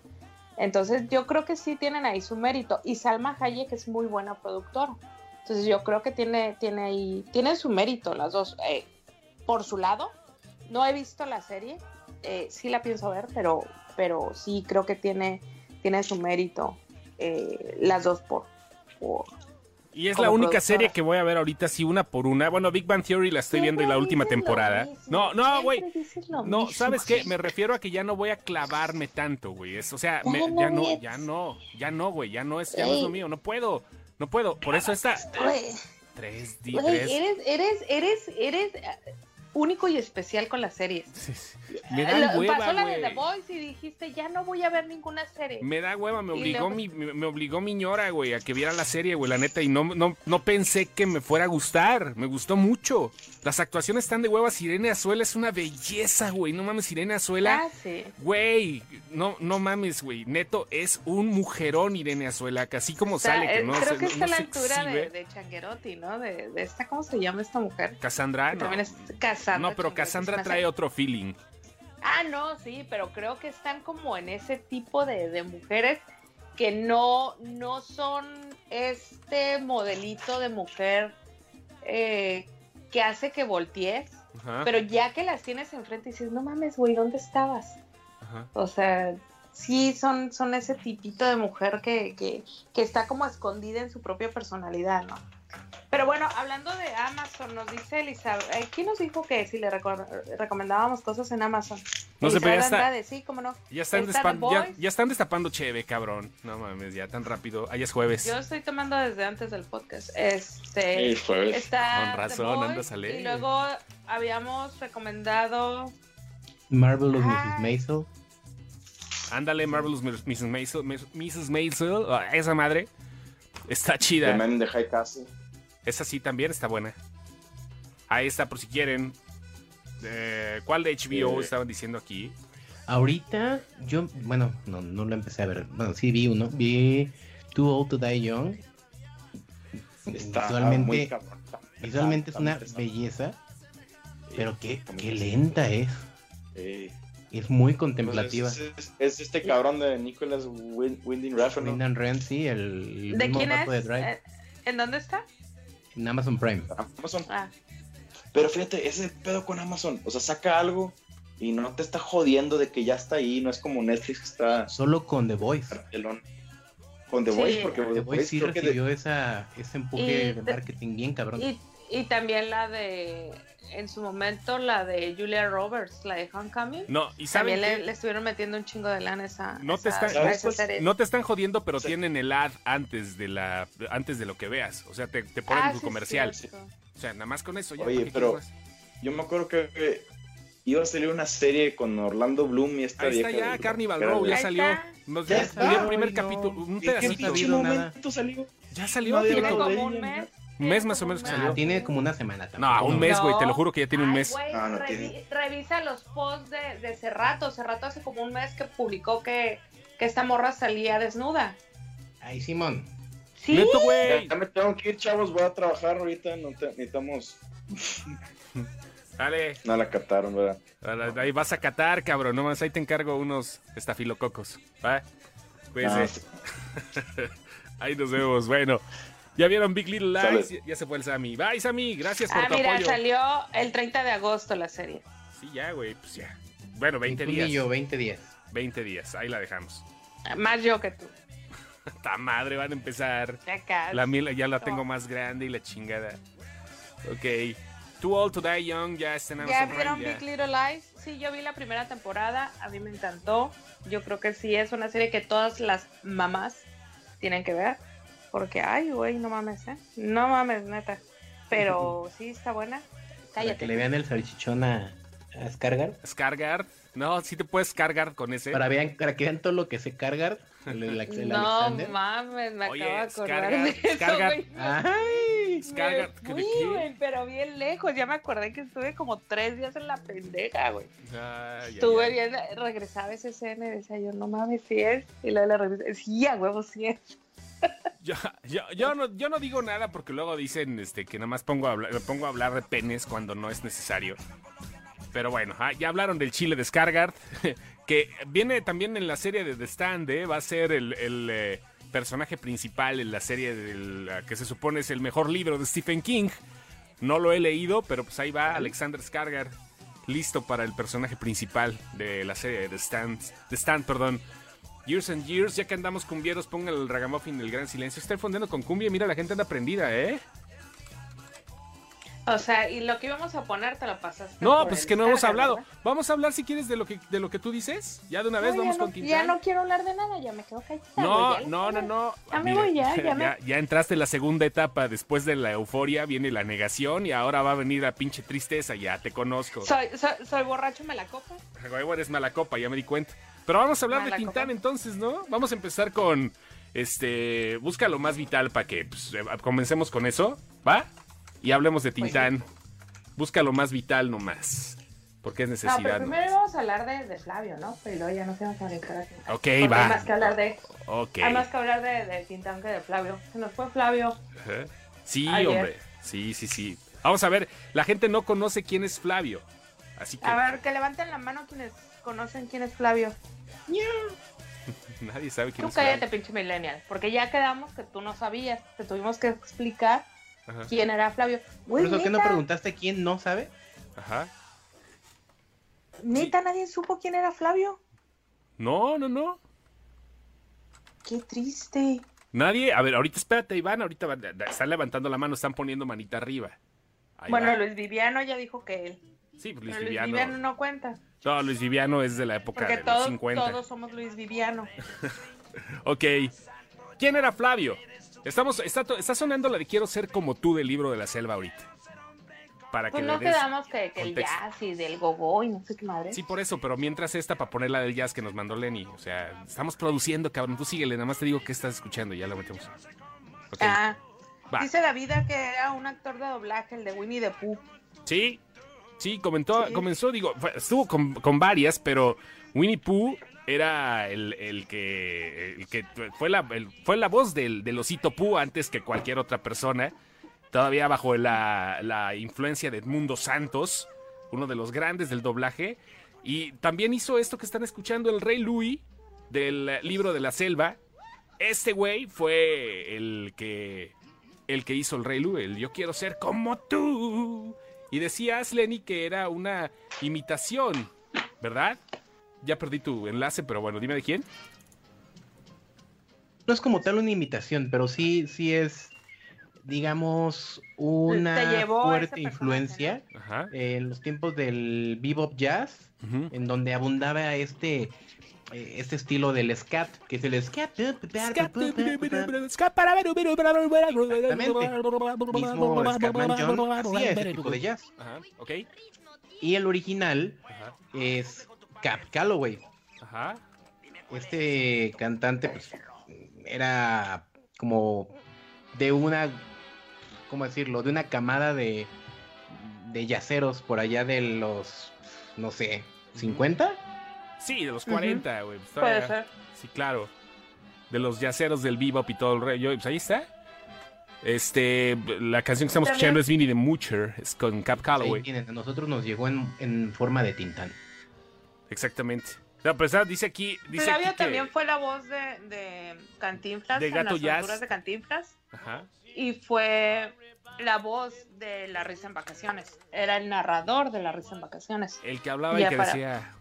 Entonces yo creo que sí tienen ahí su mérito. Y Salma Hayek es muy buena productora. Entonces yo creo que tiene, tiene ahí, tiene su mérito las dos. Eh, por su lado, no he visto la serie, eh, sí la pienso ver, pero, pero sí creo que tiene, tiene su mérito eh, las dos por, por, y es la única serie que voy a ver ahorita, sí, una por una. Bueno, Big Bang Theory la estoy viendo en la última temporada. No, no, güey. No, ¿sabes qué? Me refiero a que ya no voy a clavarme tanto, güey. o sea, ya no, ya no, ya no, güey. Ya no es, ya no es lo mío. No puedo, no puedo. Por eso está. Tres días. Eres, eres, eres, eres único y especial con las series. Me da hueva, Pasó la de The Voice y dijiste, ya no voy a ver ninguna serie. Me da hueva, me obligó, mi, me, obligó mi ñora, güey, a que viera la serie, güey, la neta, y no, no, no pensé que me fuera a gustar. Me gustó mucho. Las actuaciones están de huevas. Irene Azuela es una belleza, güey. No mames, Irene Azuela. Ah, sí. Güey, no, no mames, güey. Neto es un mujerón, Irene Azuela, casi como sale. Que eh, no, creo que está a la altura de, de, Changuerotti, ¿no? De, de, esta, ¿cómo se llama esta mujer? Cassandra. No. También es Cassandra. No, pero Cassandra trae otro feeling. Ah, no, sí, pero creo que están como en ese tipo de, de mujeres que no, no son este modelito de mujer eh, que hace que voltees, pero ya que las tienes enfrente y dices, no mames, güey, ¿dónde estabas? O sea, sí son, son ese tipito de mujer que, que, que está como escondida en su propia personalidad, ¿no? Pero bueno, hablando de Amazon, nos dice Elizabeth, eh, ¿quién nos dijo que si le recomendábamos cosas en Amazon? No sé, pero ya está, sí, cómo no. Ya están, ya, están destapando cheve, cabrón. No mames, ya tan rápido. Ahí es jueves. Yo estoy tomando desde antes del podcast. Este, jueves. Está Con razón, andas a leer. Y luego habíamos recomendado... Marvelous. Mrs. Maisel. Ándale, Marvelous Mrs. Maisel. Mrs. Maisel, ah, esa madre. Está chida. The Man de High Castle. Esa sí también está buena. Ahí está, por si quieren. Eh, ¿Cuál de HBO estaban diciendo aquí? Ahorita, yo, bueno, no, no lo empecé a ver. Bueno, sí vi uno. Vi Too Old to Die Young. Está visualmente, visualmente es una belleza. Pero qué, qué lenta es. Es muy contemplativa. Pues es, este cabrón de Nicholas Winding Refn. Winding Refn, sí, el, ¿De quién es? De Drive. Eh, ¿En dónde está? En Amazon Prime. Amazon. Ah. Pero fíjate, ese pedo con Amazon, o sea, saca algo y no te está jodiendo de que ya está ahí, no es como Netflix que está... Solo con The Voice. Con The Voice, porque The, Voice sí recibió esa, ese empuje de marketing bien cabrón. Y, y también la de en su momento la de Julia Roberts, la de Homecoming. No, y también le, estuvieron metiendo un chingo de lana esa. No te están, no te están jodiendo, pero tienen el ad antes de la antes de lo que veas, o sea, te, te ponen ah, tu comercial. O sea, nada más con eso ya. Oye, pero yo me acuerdo que iba a salir una serie con Orlando Bloom y esta Ahí está ya, Carnival Row, ya salió. ya, salió el primer capítulo, un pedacito. ¿En qué momento salió? Ya salió. Tiene como un mes mes más o menos que salió. tiene como una semana también. No, un mes, güey, te lo juro que ya tiene un mes. Revisa los posts de, de Cerrato. Cerrato hace como un mes que publicó que, que esta morra salía desnuda. Ay, Simón. ¿Sí? Neto, güey. Ya me tengo que ir, chavos. Voy a trabajar ahorita. No necesitamos. Dale. No la cataron, ¿verdad? Ahí vas a catar, cabrón. Nomás ahí te encargo unos estafilococos. ¿Va? Pues, ahí nos vemos. Bueno. Ya vieron Big Little Lies, ya, se fue el Sammy. Bye, Sammy, gracias por ah, tu mira, salió el 30 de agosto la serie. Sí, ya, güey, pues ya. Bueno, 20 días. Yo, 20 días. 20 días, ahí la dejamos. Más yo que tú. Esta madre van a empezar. Ya La mil ya la tengo más grande y la chingada. Ok. Too Old to Die Young ya está en ¿Ya vieron Big Little Lies? Sí, yo vi la primera temporada, a mí me encantó. Yo creo que sí es una serie que todas las mamás tienen que ver. Porque, ay, güey, no mames, ¿eh? No mames, neta. Pero sí está buena. cállate. Para que le vean el salchichón a, a Scargard. Scargard. No, sí te puedes cargar con ese. Para, vean, para que vean todo lo que se Scargard. El, el, el no Alexander. mames, me Oye, acabo de acordar de eso, Scargard. güey. ¡Ay! Scargard. Me ¿qué- fui, güey, pero bien lejos. Ya me acordé que estuve como tres días en la pendeja, güey. Ay, Estuve ay. bien, regresaba esa escena y decía yo, no mames, sí es. Y luego le regresé, sí, a huevo, sí es. Yo, yo, yo no, yo no digo nada porque luego dicen este, que nada más pongo a, hablar, pongo a hablar de penes cuando no es necesario. Pero bueno, ah, ya hablaron del chile de Scargard, que viene también en la serie de The Stand, ¿eh? va a ser el, el, eh, personaje principal en la serie del, que se supone es el mejor libro de Stephen King. No lo he leído, pero pues ahí va Alexander Skargard, listo para el personaje principal de la serie de The Stand, The Stand, perdón. Years and Years, ya que andamos cumbieros, pongan el ragamuffin del gran silencio. Está fondeando con cumbia, mira, la gente anda prendida, ¿eh? O sea, y lo que íbamos a poner te lo pasaste. No, pues es que no hemos hablado. ¿verdad? Vamos a hablar si quieres de lo que de lo que tú dices. Ya de una vez No, vamos con no, Tintán. Ya no quiero hablar de nada, ya me quedo callada. No, no, no, no. Ya me Mira, voy, ya, ya me- ya entraste en la segunda etapa. Después de la euforia viene la negación y ahora va a venir la pinche tristeza. Ya te conozco. Soy, soy, soy borracho, me la copa. Eres mala copa, ya me di cuenta. Pero vamos a hablar de Tintán entonces, ¿no? Vamos a empezar con este. Busca lo más vital para que pues, eh, comencemos con eso, ¿va? Y hablemos de Pues. Tintán. Busca lo más vital nomás. Porque es No, necesidad. pero ¿no? primero íbamos a hablar de, de Flavio, ¿no? Pero ya nos íbamos a a. Ok, Porque va. Hay más que hablar de, Ok. hay más que hablar de, de Tintán que de Flavio. Se nos fue Flavio. Sí, Ayer. hombre. Sí, sí, sí. Vamos a ver, la gente no conoce quién es Flavio. Así que A ver, que levanten la mano quienes conocen quién es Flavio. nadie sabe quién Tú es cállate, Flavio. pinche millennial. Porque ya quedamos que tú no sabías. Te tuvimos que explicar Ajá. quién era Flavio. ¿Por eso que no preguntaste quién no sabe? Ajá. neta, nadie supo quién era Flavio. No, no, no. Qué triste. Nadie. A ver, ahorita espérate, Iván. Ahorita están levantando la mano, están poniendo manita arriba. Ahí bueno, va. Luis Viviano ya dijo que él. Sí, pues Luis Pero Luis Viviano. Viviano no cuenta. No, Luis Viviano es de la época Porque de los todos, 50. todos somos Luis Viviano. Ok. ¿Quién era Flavio? Estamos, está, está sonando la de Quiero ser como tú del libro de la selva ahorita. Para Pues que no le des... quedamos que, que el jazz y del gogo y no sé qué madre. Sí, por eso, pero mientras esta para poner la del jazz que nos mandó Lenny. O sea, estamos produciendo, cabrón. Tú síguele, nada más te digo que estás escuchando y ya lo metemos. Ah, dice Davida que era un actor de doblaje, el de Winnie the Pooh. Sí, sí, comentó, Sí. comenzó, digo, estuvo con, con varias, pero Winnie Pooh era el, el que, el que fue, la, el- fue la voz del, del osito Pooh antes que cualquier otra persona, todavía bajo la, la influencia de Edmundo Santos, uno de los grandes del doblaje, y también hizo esto que están escuchando, el Rey Louis, del libro de la selva. Este güey fue el que el que hizo el Rey Louis, el Yo quiero ser como tú. Y decías, Lenny, que era una imitación, ¿verdad? Ya perdí tu enlace, pero bueno, dime de quién. No es como tal una imitación, pero sí, sí es, digamos, una fuerte influencia Ajá. en los tiempos del bebop jazz, en donde abundaba este eh, este estilo del scat, que es el scat. Mismo Scatman John hacía ese tipo de jazz. Ajá, ok. Y el original Ajá, es Cap Calloway. ajá. Este cantante pues, era como de una, ¿cómo decirlo? De una camada de, de yaceros por allá de los, no sé, 50. Sí, de los Ujú. 40, güey. pues, Puede ser. Sí, claro. De los yaceros del bebop y todo el rey. Pues ahí está. Este, la canción que estamos escuchando es Vinny the Moocher, es con Cap Calloway. tienen, a nosotros nos llegó en, en forma de tintán. Exactamente. No, pues ah, dice aquí, dice Flavio aquí que- también fue la voz de, de Cantinflas De en Gato las Jazz. de Cantinflas Ajá. Y fue la voz de La Risa en Vacaciones. Era el narrador de La Risa en Vacaciones. El que hablaba y que para- decía,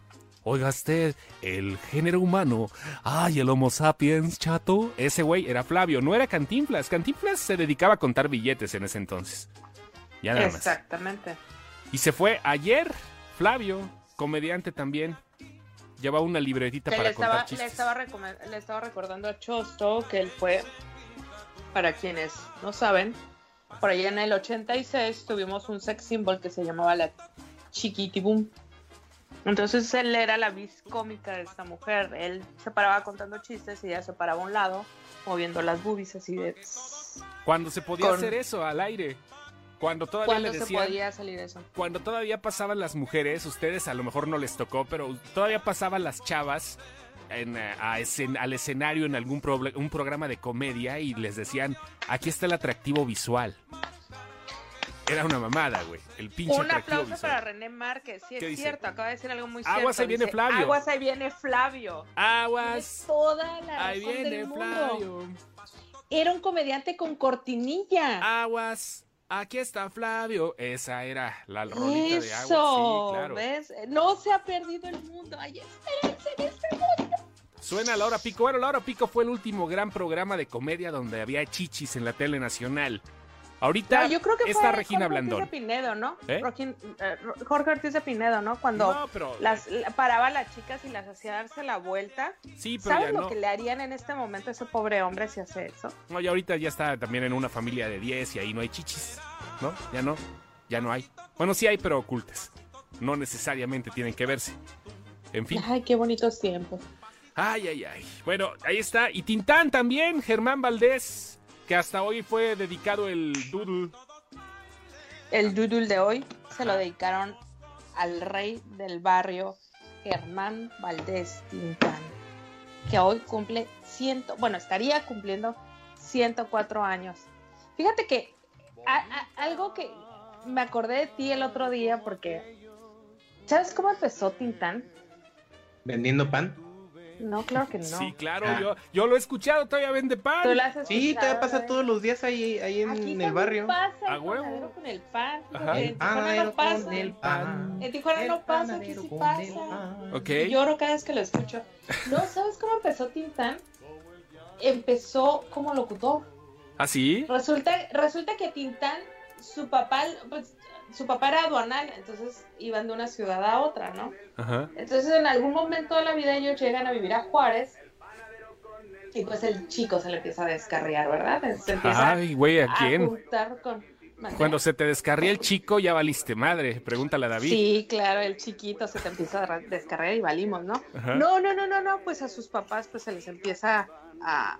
oiga usted, el género humano, ay, el Homo sapiens, chato. Ese güey era Flavio, no era Cantinflas. Cantinflas se dedicaba a contar billetes en ese entonces. Ya nada más. Exactamente. Y se fue ayer, Flavio, comediante también. Lleva una libretita Que para le, estaba, contar le, estaba le estaba recordando a Chosto que él fue, para quienes no saben, por allá en el 86 tuvimos un sex symbol que se llamaba la Chiquitibum. Entonces él era la vis cómica de esta mujer. Él se paraba contando chistes y ella se paraba a un lado, moviendo las boobies así de. Cuando se podía hacer eso al aire. Cuando todavía le decían, se podía salir eso? Cuando todavía pasaban las mujeres, ustedes a lo mejor no les tocó, pero todavía pasaban las chavas en, eh, al escenario en algún un programa de comedia y les decían, aquí está el atractivo visual. Era una mamada, güey. El pinche Un aplauso para René Márquez. Sí, es cierto. Acaba de decir algo muy cierto. Aguas, ahí viene Flavio. Aguas, ahí viene Flavio. Aguas. toda la ahí viene Flavio. Era un comediante con cortinilla. Aguas. Aquí está Flavio. Esa era la rolita de Aguas. Sí, claro. ¿ves? No se ha perdido el mundo. Ay, espérense en este mundo. Suena la hora pico. Bueno, la hora pico fue el último gran programa de comedia donde había chichis en la tele nacional. Ahorita yo creo que está Regina Jorge Blandón. Ortiz de Pinedo, ¿no? ¿Eh? Eh, Jorge Ortiz de Pinedo, ¿no? Cuando las, paraba a las chicas y las hacía darse la vuelta. Sí, pero ¿Sabes lo que le harían en este momento a ese pobre hombre si hace eso? No, y ahorita ya está también en una familia de 10 y ahí no hay chichis, ¿no? Ya no, ya no hay. Bueno, sí hay, pero ocultas. No necesariamente tienen que verse. En fin. Ay, qué bonitos tiempos. Ay, ay, ay. Bueno, ahí está. Y Tintán también, Germán Valdés que hasta hoy fue dedicado el doodle. El doodle de hoy se lo dedicaron al rey del barrio, Germán Valdés Tintán, que hoy cumple ciento, bueno, estaría cumpliendo 104 años. Fíjate que algo que me acordé de ti el otro día porque ¿sabes cómo empezó Tintán? Vendiendo pan. No, claro que no. Sí, claro, ah. yo, yo lo he escuchado, todavía vende pan. sí, todavía pasa todos los días ahí, ahí en, el barrio. pasa el huevo. con el pan. En Tijuana no pasa. el pan. En Tijuana no pasa, aquí sí pasa. Okay. Lloro cada vez que lo escucho. No, ¿sabes cómo empezó Tintán? Empezó como locutor. ¿Ah, sí? Resulta, resulta que Tintán, su papá, pues, su papá era aduanal, entonces iban de una ciudad a otra, ¿no? Ajá. Entonces en algún momento de la vida ellos llegan a vivir a Juárez y pues el chico se le empieza a descarriar, ¿verdad? Se empieza Ay, güey, ¿a quién? Cuando se te descarría el chico, ya valiste madre. Pregúntale a David. Sí, claro, el chiquito se te empieza a descarriar y valimos, ¿no? No, no, no, no, no, pues a sus papás pues se les empieza a,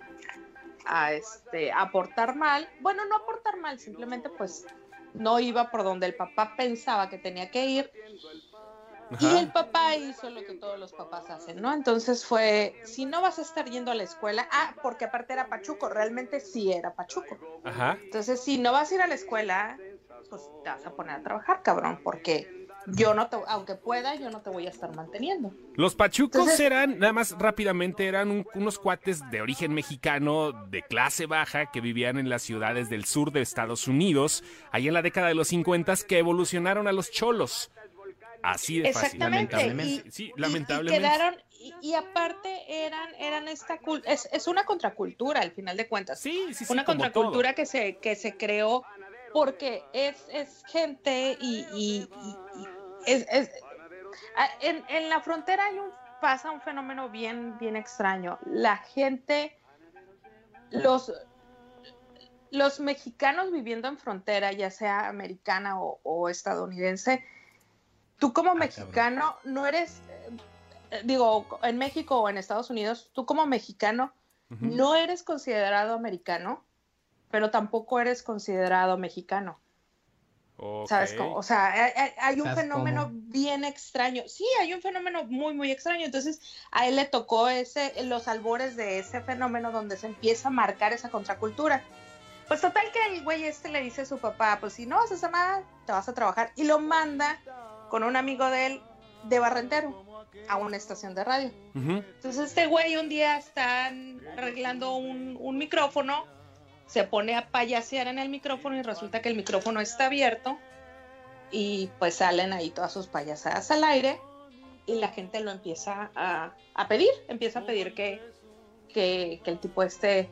a, este, a portar mal. Bueno, no a portar mal, simplemente pues no iba por donde el papá pensaba que tenía que ir. Y el papá hizo lo que todos los papás hacen, ¿no? Entonces fue, si no vas a estar yendo a la escuela, ah, porque aparte era Pachuco, realmente sí era Pachuco. Ajá. Entonces, si no vas a ir a la escuela, pues te vas a poner a trabajar, cabrón, porque yo no te, aunque pueda, yo no te voy a estar manteniendo. Los pachucos eran, nada más rápidamente, eran unos cuates de origen mexicano, de clase baja, que vivían en las ciudades del sur de Estados Unidos, ahí en la década de los 50, que evolucionaron a los cholos. Así de fácil. Lamentablemente. Y, sí, lamentablemente. Y, quedaron, y, aparte eran, eran esta es, es una contracultura al final de cuentas. Sí, sí, sí. Una contracultura que se, que se creó porque es, es gente y, es, en, la frontera hay un, pasa un fenómeno bien, bien extraño. La gente, los, los mexicanos viviendo en frontera, ya sea americana o, estadounidense, tú como ah, mexicano no eres, eh, digo, en México o en Estados Unidos, tú como mexicano no eres considerado americano pero tampoco eres considerado mexicano. ¿Sabes cómo? O sea, hay, un fenómeno bien extraño. Sí, hay un fenómeno muy, muy extraño. Entonces, a él le tocó ese, los albores de ese fenómeno donde se empieza a marcar esa contracultura. Pues total que el güey este le dice a su papá, pues si no vas a hacer nada, te vas a trabajar. Y lo manda con un amigo de él de Barrentero a una estación de radio. Entonces este güey un día está arreglando un, un micrófono se pone a payasear en el micrófono y resulta que el micrófono está abierto y pues salen ahí todas sus payasadas al aire y la gente lo empieza a, pedir, empieza a pedir que, que, el tipo este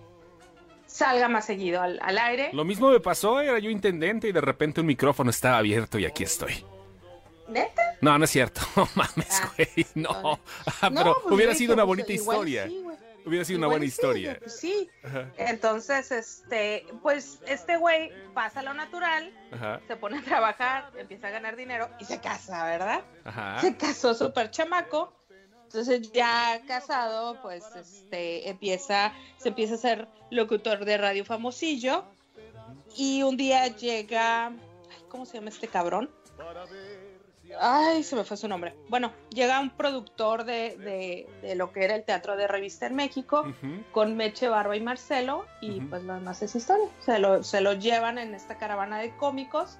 salga más seguido al, aire. Lo mismo me pasó, era yo intendente y de repente un micrófono estaba abierto y aquí estoy. ¿Neta? No, no es cierto. No mames, ah, güey. No. Ah, pero pues hubiera sido una bonita historia. Hubiera sido una buena historia. Pues sí. Entonces, este, pues este güey pasa lo natural, se pone a trabajar, empieza a ganar dinero y se casa, ¿verdad? Se casó súper chamaco. Entonces ya casado, pues este empieza, se empieza a ser locutor de radio famosillo. Y un día llega, ¿cómo se llama este cabrón? Ay, se me fue su nombre. Bueno, llega un productor de, lo que era el teatro de revista en México con Meche, Barba y Marcelo y pues lo demás es historia. Se lo, se lo llevan en esta caravana de cómicos.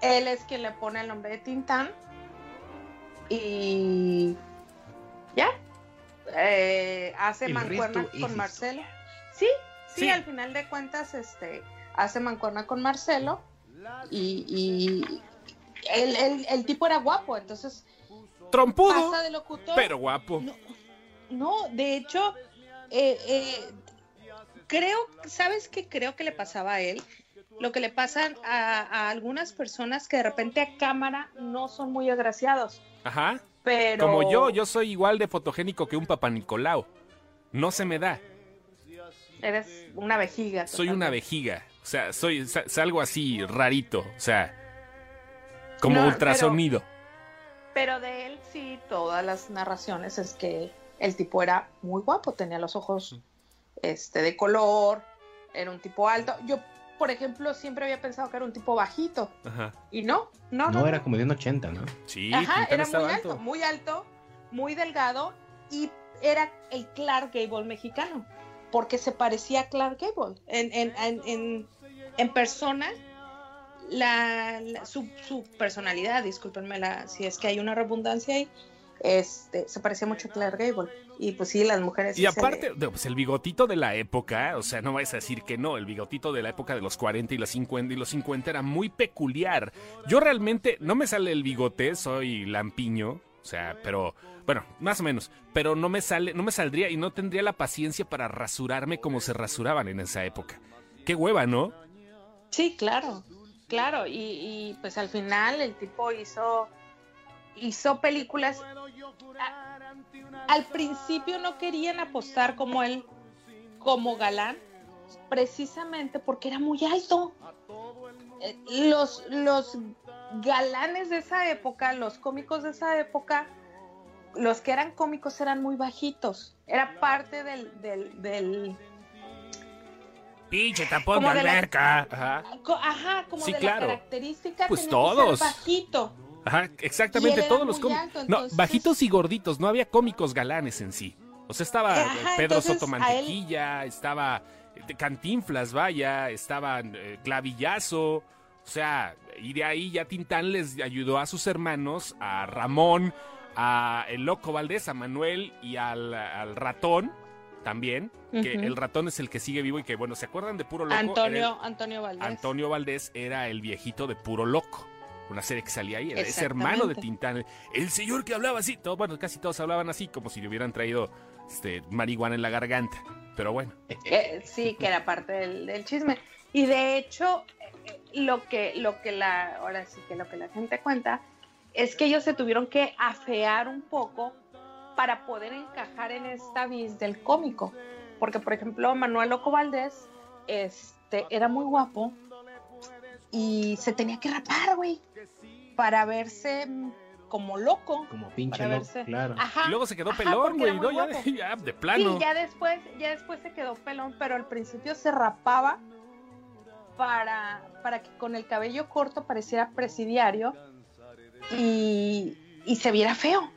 Él es quien le pone el nombre de Tintán y ya. Eh, hace mancuerna con Marcelo. Sí, sí, al final de cuentas este, hace mancuerna con Marcelo y el, tipo era guapo, entonces. Trompudo. pero guapo. No, de hecho, eh, eh, creo, ¿sabes qué creo que le pasaba a él? Lo que le pasa a, algunas personas que de repente a cámara no son muy agraciados. Ajá. Pero... Como yo, yo soy igual de fotogénico que un papá Nicolau. No se me da. Eres una vejiga. Soy una vejiga. O sea, soy salgo así rarito. O sea, como ultrasonido. Pero, de él sí, todas las narraciones es que el tipo era muy guapo, tenía los ojos este, de color, era un tipo alto. Yo, por ejemplo, siempre había pensado que era un tipo bajito. Ajá. Y no, no, no. No, era como de un 80, ¿no? Sí, Ajá, era muy alto, muy alto, muy delgado y era el Clark Gable mexicano, porque se parecía a Clark Gable. En, en, en, en persona la, su, personalidad, discúlpenme la, si es que hay una redundancia ahí, este, se parecía mucho a Claire Gable. Y pues sí, las mujeres... Y aparte, pues el bigotito de la época, o sea, no vais a decir que no, el bigotito de la época de los 40 y los 50 y los 50 era muy peculiar. Yo realmente, no me sale el bigote, soy lampiño, o sea, pero... Bueno, más o menos, pero no me sale, no me saldría y no tendría la paciencia para rasurarme como se rasuraban en esa época. Qué hueva, ¿no? Sí, claro. Claro, y, pues al final el tipo hizo, hizo películas. al principio no querían apostar como él, como galán, precisamente porque era muy alto. Eh, los, los galanes de esa época, los cómicos de esa época, los que eran cómicos eran muy bajitos. Era parte del pinche tapón de alberca. Ajá. Ajá, como de la característica pues todos. bajito. Ajá, exactamente, todos los cómicos. No, bajitos y gorditos, no había cómicos galanes en sí. O sea, estaba eh, Pedro Soto Mantequilla, estaba eh, Cantinflas, vaya, estaba eh, Clavillazo. O sea, y de ahí ya Tintán les ayudó a sus hermanos, a Ramón, a el Loco Valdés, a Manuel y al, al ratón también, que el ratón es el que sigue vivo y que, bueno, ¿se acuerdan de Puro Loco? Antonio, Antonio Valdés. Antonio Valdés era el viejito de Puro Loco. Una serie que salía ahí, ese hermano de Tintán. El señor que hablaba así, todo, bueno, casi todos hablaban así, como si le hubieran traído este, marihuana en la garganta. Pero bueno. Eh, sí, que era parte del, chisme. Y de hecho, eh, lo que, lo que la, ahora sí que lo que la gente cuenta, es que ellos se tuvieron que afear un poco para poder encajar en esta vis del cómico. Porque, por ejemplo, Manuel Loco Valdés este, era muy guapo y se tenía que rapar, güey, para verse como loco. Como pinche loco, claro. y luego se quedó pelón, güey, ¿no? Ya, de plano. Sí, ya después, ya después se quedó pelón, pero al principio se rapaba para, para que con el cabello corto pareciera presidiario y, y se viera feo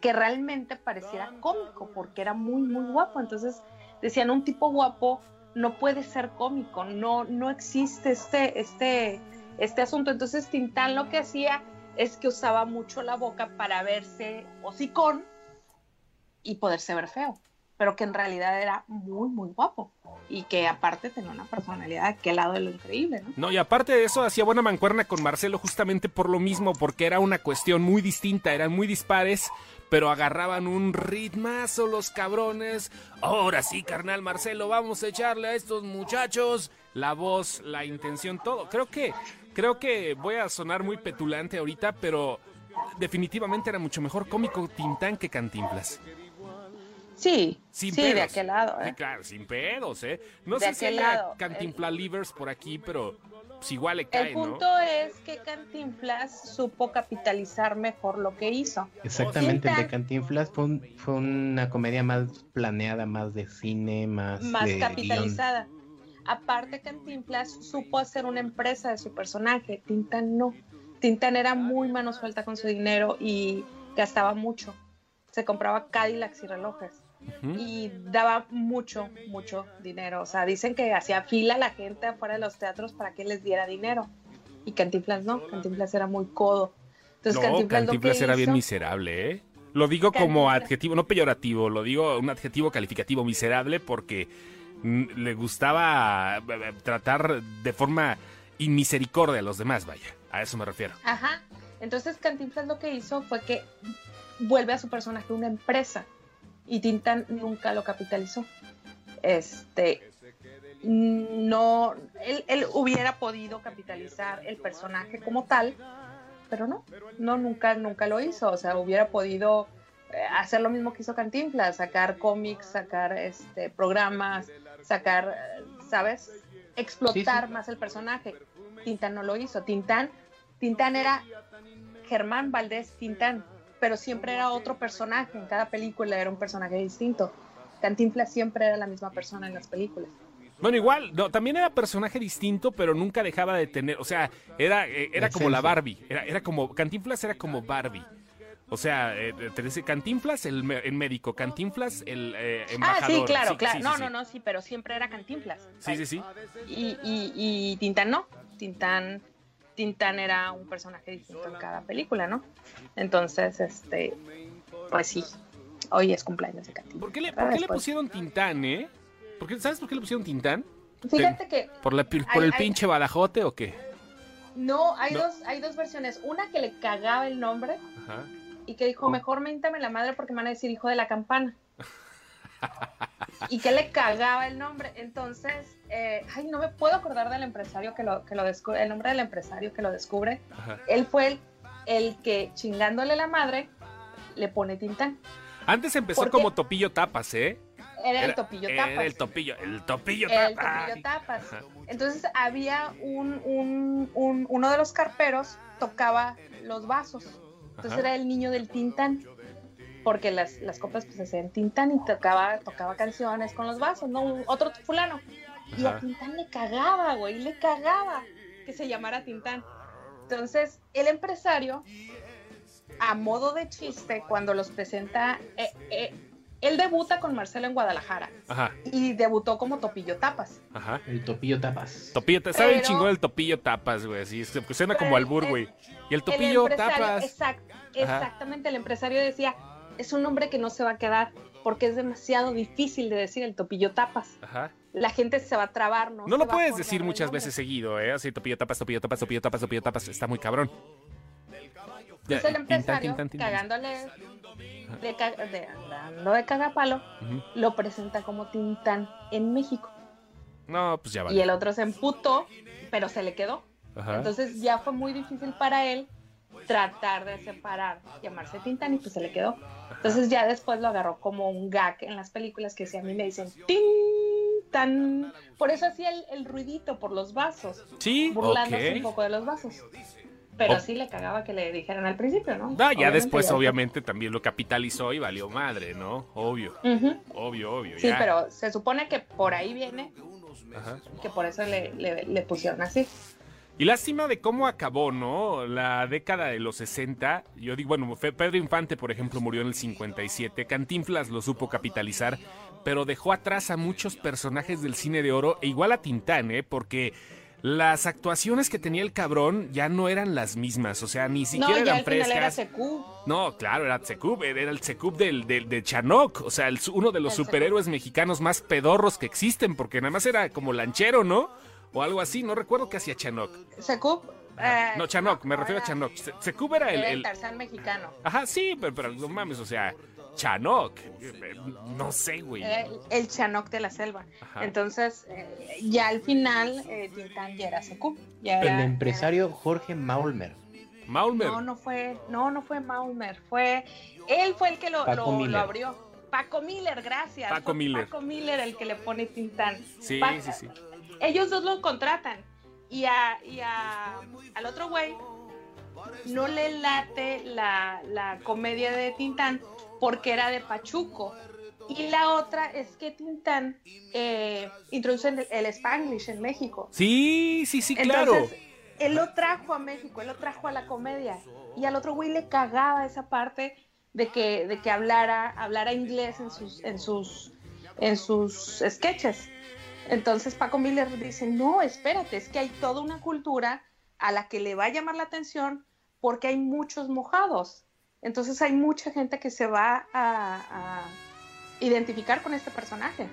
que realmente pareciera cómico porque era muy, muy guapo. Entonces decían, un tipo guapo no puede ser cómico, no, no existe este, este, este asunto. Entonces Tintán lo que hacía es que usaba mucho la boca para verse hocicón y poderse ver feo, pero que en realidad era muy, muy guapo y que aparte tenía una personalidad que lado de lo increíble, ¿no? No, y aparte de eso hacía buena mancuerna con Marcelo justamente por lo mismo, porque era una cuestión muy distinta, eran muy dispares, pero agarraban un ritmazo los cabrones. Ahora sí, carnal Marcelo, vamos a echarle a estos muchachos la voz, la intención, todo. Creo que creo que voy a sonar muy petulante ahorita, pero definitivamente era mucho mejor cómico Tintán que Cantinflas. Sí, sí, de aquel lado. ¿eh? claro, sin pedos, ¿eh? No sé si hay Cantinfla Livers por aquí, pero pues igual le cae, El punto es que Cantinflas supo capitalizar mejor lo que hizo. Exactamente, el de Cantinflas fue, fue, una comedia más planeada, más de cine, más... Más capitalizada. Aparte, Cantinflas supo hacer una empresa de su personaje, Tintan no. Tintan era muy mano suelta con su dinero y gastaba mucho. Se compraba Cadillacs y relojes y daba mucho, mucho dinero. O sea, dicen que hacía fila la gente afuera de los teatros para que les diera dinero. Y Cantinflas no, Cantinflas era muy codo. Entonces, no, Cantinflas, era bien miserable, ¿eh? Lo digo como adjetivo, no peyorativo, lo digo un adjetivo calificativo miserable porque le gustaba eh, eh, tratar de forma inmisericordia a los demás, vaya. A eso me refiero. Ajá. Entonces Cantinflas lo que hizo fue que vuelve a su personaje una empresa y Tintán nunca lo capitalizó. Este, no, él, hubiera podido capitalizar el personaje como tal, pero no, no, nunca, nunca lo hizo. O sea, hubiera podido eh, hacer lo mismo que hizo Cantinflas, sacar cómics, sacar este, programas, sacar, ¿sabes? Explotar más el personaje. Tintán no lo hizo. Tintán, Tintán era Germán Valdés Tintán pero siempre era otro personaje, en cada película era un personaje distinto. Cantinflas siempre era la misma persona en las películas. Bueno, igual, no, también era personaje distinto, pero nunca dejaba de tener, o sea, era, eh, era como la Barbie, era, era como, Cantinflas era como Barbie. O sea, eh, Cantinflas el, médico, Cantinflas el eh, embajador. Ah, sí, claro, claro. no, no, no, sí, pero siempre era Cantinflas. Sí, sí, sí. Y, y, y Tintán no. Tintán Tintán era un personaje distinto en cada película, ¿no? Entonces, este, pues sí, hoy es cumpleaños de Katy. ¿Por qué le, por qué le pusieron Tintán, eh? ¿Sabes por qué le pusieron Tintán? Fíjate que... ¿Por, por el pinche badajote o qué? No, hay, Dos, hay dos versiones. Una que le cagaba el nombre y que dijo, mejor méntame la madre porque me van a decir hijo de la campana. Y que le cagaba el nombre. Entonces, eh, ay, no me puedo acordar del empresario que lo, que lo descubre, el nombre del empresario que lo descubre. Él fue el, que chingándole la madre le pone Tintán. Antes empezó como Topillo Tapas, ¿eh? Era, el Topillo Tapas. Era el Topillo, el Topillo Tapas. El Topillo Tapas. Entonces había un, un, un, uno de los carperos tocaba los vasos. Entonces era el niño del Tintán porque las, las copas pues se hacían Tintán y tocaba, tocaba canciones con los vasos, ¿no? Otro fulano. Y a Tintán le cagaba, güey, le cagaba que se llamara Tintán. Entonces, el empresario, a modo de chiste, cuando los presenta, eh, eh, él debuta con Marcelo en Guadalajara. Ajá. Y debutó como Topillo Tapas. Ajá. El Topillo Tapas. Topillo, ¿sabe el chingón del Topillo Tapas, güey? Así, suena como albur, güey. Y el Topillo Tapas. exactamente, el empresario decía, es un nombre que no se va a quedar porque es demasiado difícil de decir el Topillo Tapas. Ajá la gente se va a trabar, ¿no? No lo puedes decir muchas veces seguido, ¿eh? Así, topillo tapas, topillo tapas, topillo tapas, topillo tapas. Está muy cabrón. Entonces el empresario, cagándole, de, de, andando de cagapalo, lo presenta como Tintán en México. No, pues ya vale. Y el otro se emputó, pero se le quedó. Entonces ya fue muy difícil para él tratar de separar, llamarse Tintán y pues se le quedó. Entonces ya después lo agarró como un gag en las películas que si a mí me dicen ¡Tin! Por eso hacía el, ruidito por los vasos. Sí, burlándose un poco de los vasos. Pero sí le cagaba que le dijeran al principio, ¿no? ya después, obviamente, también lo capitalizó y valió madre, ¿no? Obvio. Obvio, obvio. Sí, pero se supone que por ahí viene. Que por eso le, le pusieron así. Y lástima de cómo acabó, ¿no? La década de los 60. Yo digo, bueno, Pedro Infante, por ejemplo, murió en el 57. Cantinflas lo supo capitalizar, pero dejó atrás a muchos personajes del cine de oro, e igual a Tintán, ¿eh? Porque las actuaciones que tenía el cabrón ya no eran las mismas, o sea, ni siquiera no, ya eran frescas. Era no, claro, era Secub, era el Secub del, del, de Chanok, o sea, uno de los superhéroes mexicanos más pedorros que existen, porque nada más era como lanchero, ¿no? O algo así. No recuerdo qué hacía Chanok. Secub. Eh, no, Chanok, me refiero a Chanok. Secub era el. el, Tarzán mexicano. Ajá, sí, pero, pero no mames, o sea. Chanok, no sé, güey. El, Chanok de la selva. Entonces, eh, ya al final, eh, Tintán ya era Secub. el empresario Jorge Maulmer. Maulmer. No, no fue, no, no fue Maulmer, fue, él fue el que lo, lo, lo abrió. Paco Miller, gracias. Paco Miller. Paco Miller el que le pone Tintán. Sí, sí, sí. Ellos dos lo contratan. Y, a, y a, al otro güey no le late la, la comedia de Tintán porque era de Pachuco. Y la otra es que Tintán eh, introduce el, el, Spanglish en México. Sí, sí, sí, claro. Entonces, él lo trajo a México, él lo trajo a la comedia. Y al otro güey le cagaba esa parte de que, de que hablara, hablara inglés en sus, en sus, en sus sketches. Entonces Paco Miller dice, no, espérate, es que hay toda una cultura a la que le va a llamar la atención porque hay muchos mojados. Entonces hay mucha gente que se va a, a identificar con este personaje.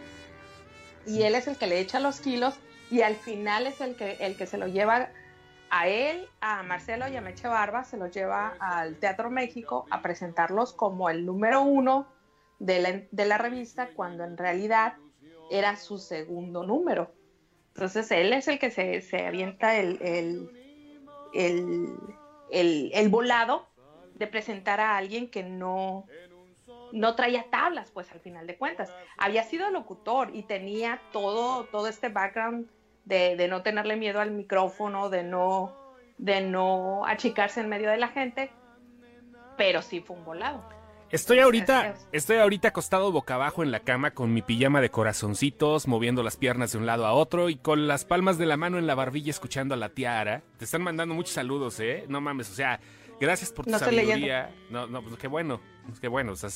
Y él es el que le echa los kilos y al final es el que, el que se lo lleva a él, a Marcelo y a Meche Barba, se los lleva al Teatro México a presentarlos como el número uno de la, de la revista, cuando en realidad era su segundo número. Entonces él es el que se, se avienta el, el, el, el, volado de presentar a alguien que no, no traía tablas, pues al final de cuentas. Había sido locutor y tenía todo, todo este background de, de, no tenerle miedo al micrófono, de no, de no achicarse en medio de la gente, pero sí fue un volado. Estoy ahorita, estoy ahorita acostado boca abajo en la cama con mi pijama de corazoncitos, moviendo las piernas de un lado a otro y con las palmas de la mano en la barbilla escuchando a la tiara. Te están mandando muchos saludos, ¿eh? No mames, o sea, Gracias por tu no sabiduría. No, no, pues qué bueno. Qué bueno, o sea,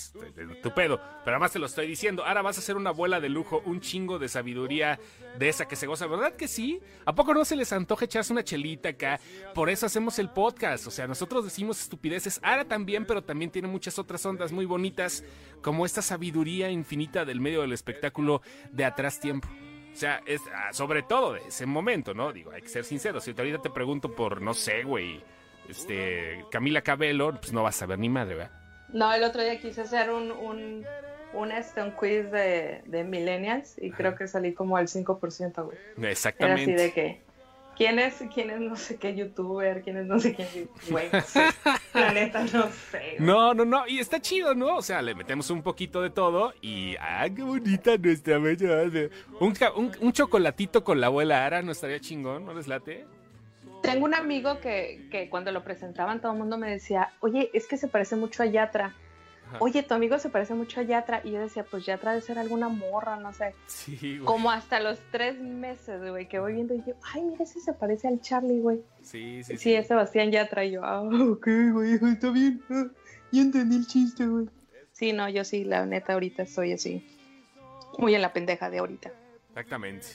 tu pedo. Pero además te lo estoy diciendo. Ahora vas a ser una abuela de lujo, un chingo de sabiduría de esa que se goza. ¿Verdad que sí? ¿A poco no se les antoja echarse una chelita acá? Por eso hacemos el podcast. O sea, nosotros decimos estupideces. Ahora también, pero también tiene muchas otras ondas muy bonitas, como esta sabiduría infinita del medio del espectáculo de atrás tiempo. O sea, es ah, sobre todo de ese momento, ¿no? Digo, hay que ser sinceros. Si ahorita te pregunto por, no sé, güey este, Camila Cabello, pues no vas a ver ni madre, ¿verdad? No, el otro día quise hacer un, un, un, este, un quiz de, de millennials y creo que salí como al 5%, güey. Exactamente. Era así de que, ¿quién es, quién es no sé qué youtuber? ¿Quién es no sé quién? Güey, no sé. La neta, no sé. No, no, no, y está chido, ¿no? O sea, le metemos un poquito de todo y, ah, qué bonita nuestra bella. Un, un, un chocolatito con la abuela Ara no estaría chingón, ¿no les late? Tengo un amigo que, que, cuando lo presentaban todo el mundo me decía, oye, es que se parece mucho a Yatra. Oye, tu amigo se parece mucho a Yatra. Y yo decía, pues Yatra debe ser alguna morra, no sé. Sí, güey. Como hasta los tres meses, güey, que voy viendo y yo, ay, mira, ese se parece al Charlie, güey. Sí, sí, sí. Sí, es Sebastián Yatra. Y yo, ah, ok, güey, está bien. Ah, ya entendí el chiste, güey. Sí, no, yo sí, la neta, ahorita estoy así. Muy en la pendeja de ahorita. Exactamente.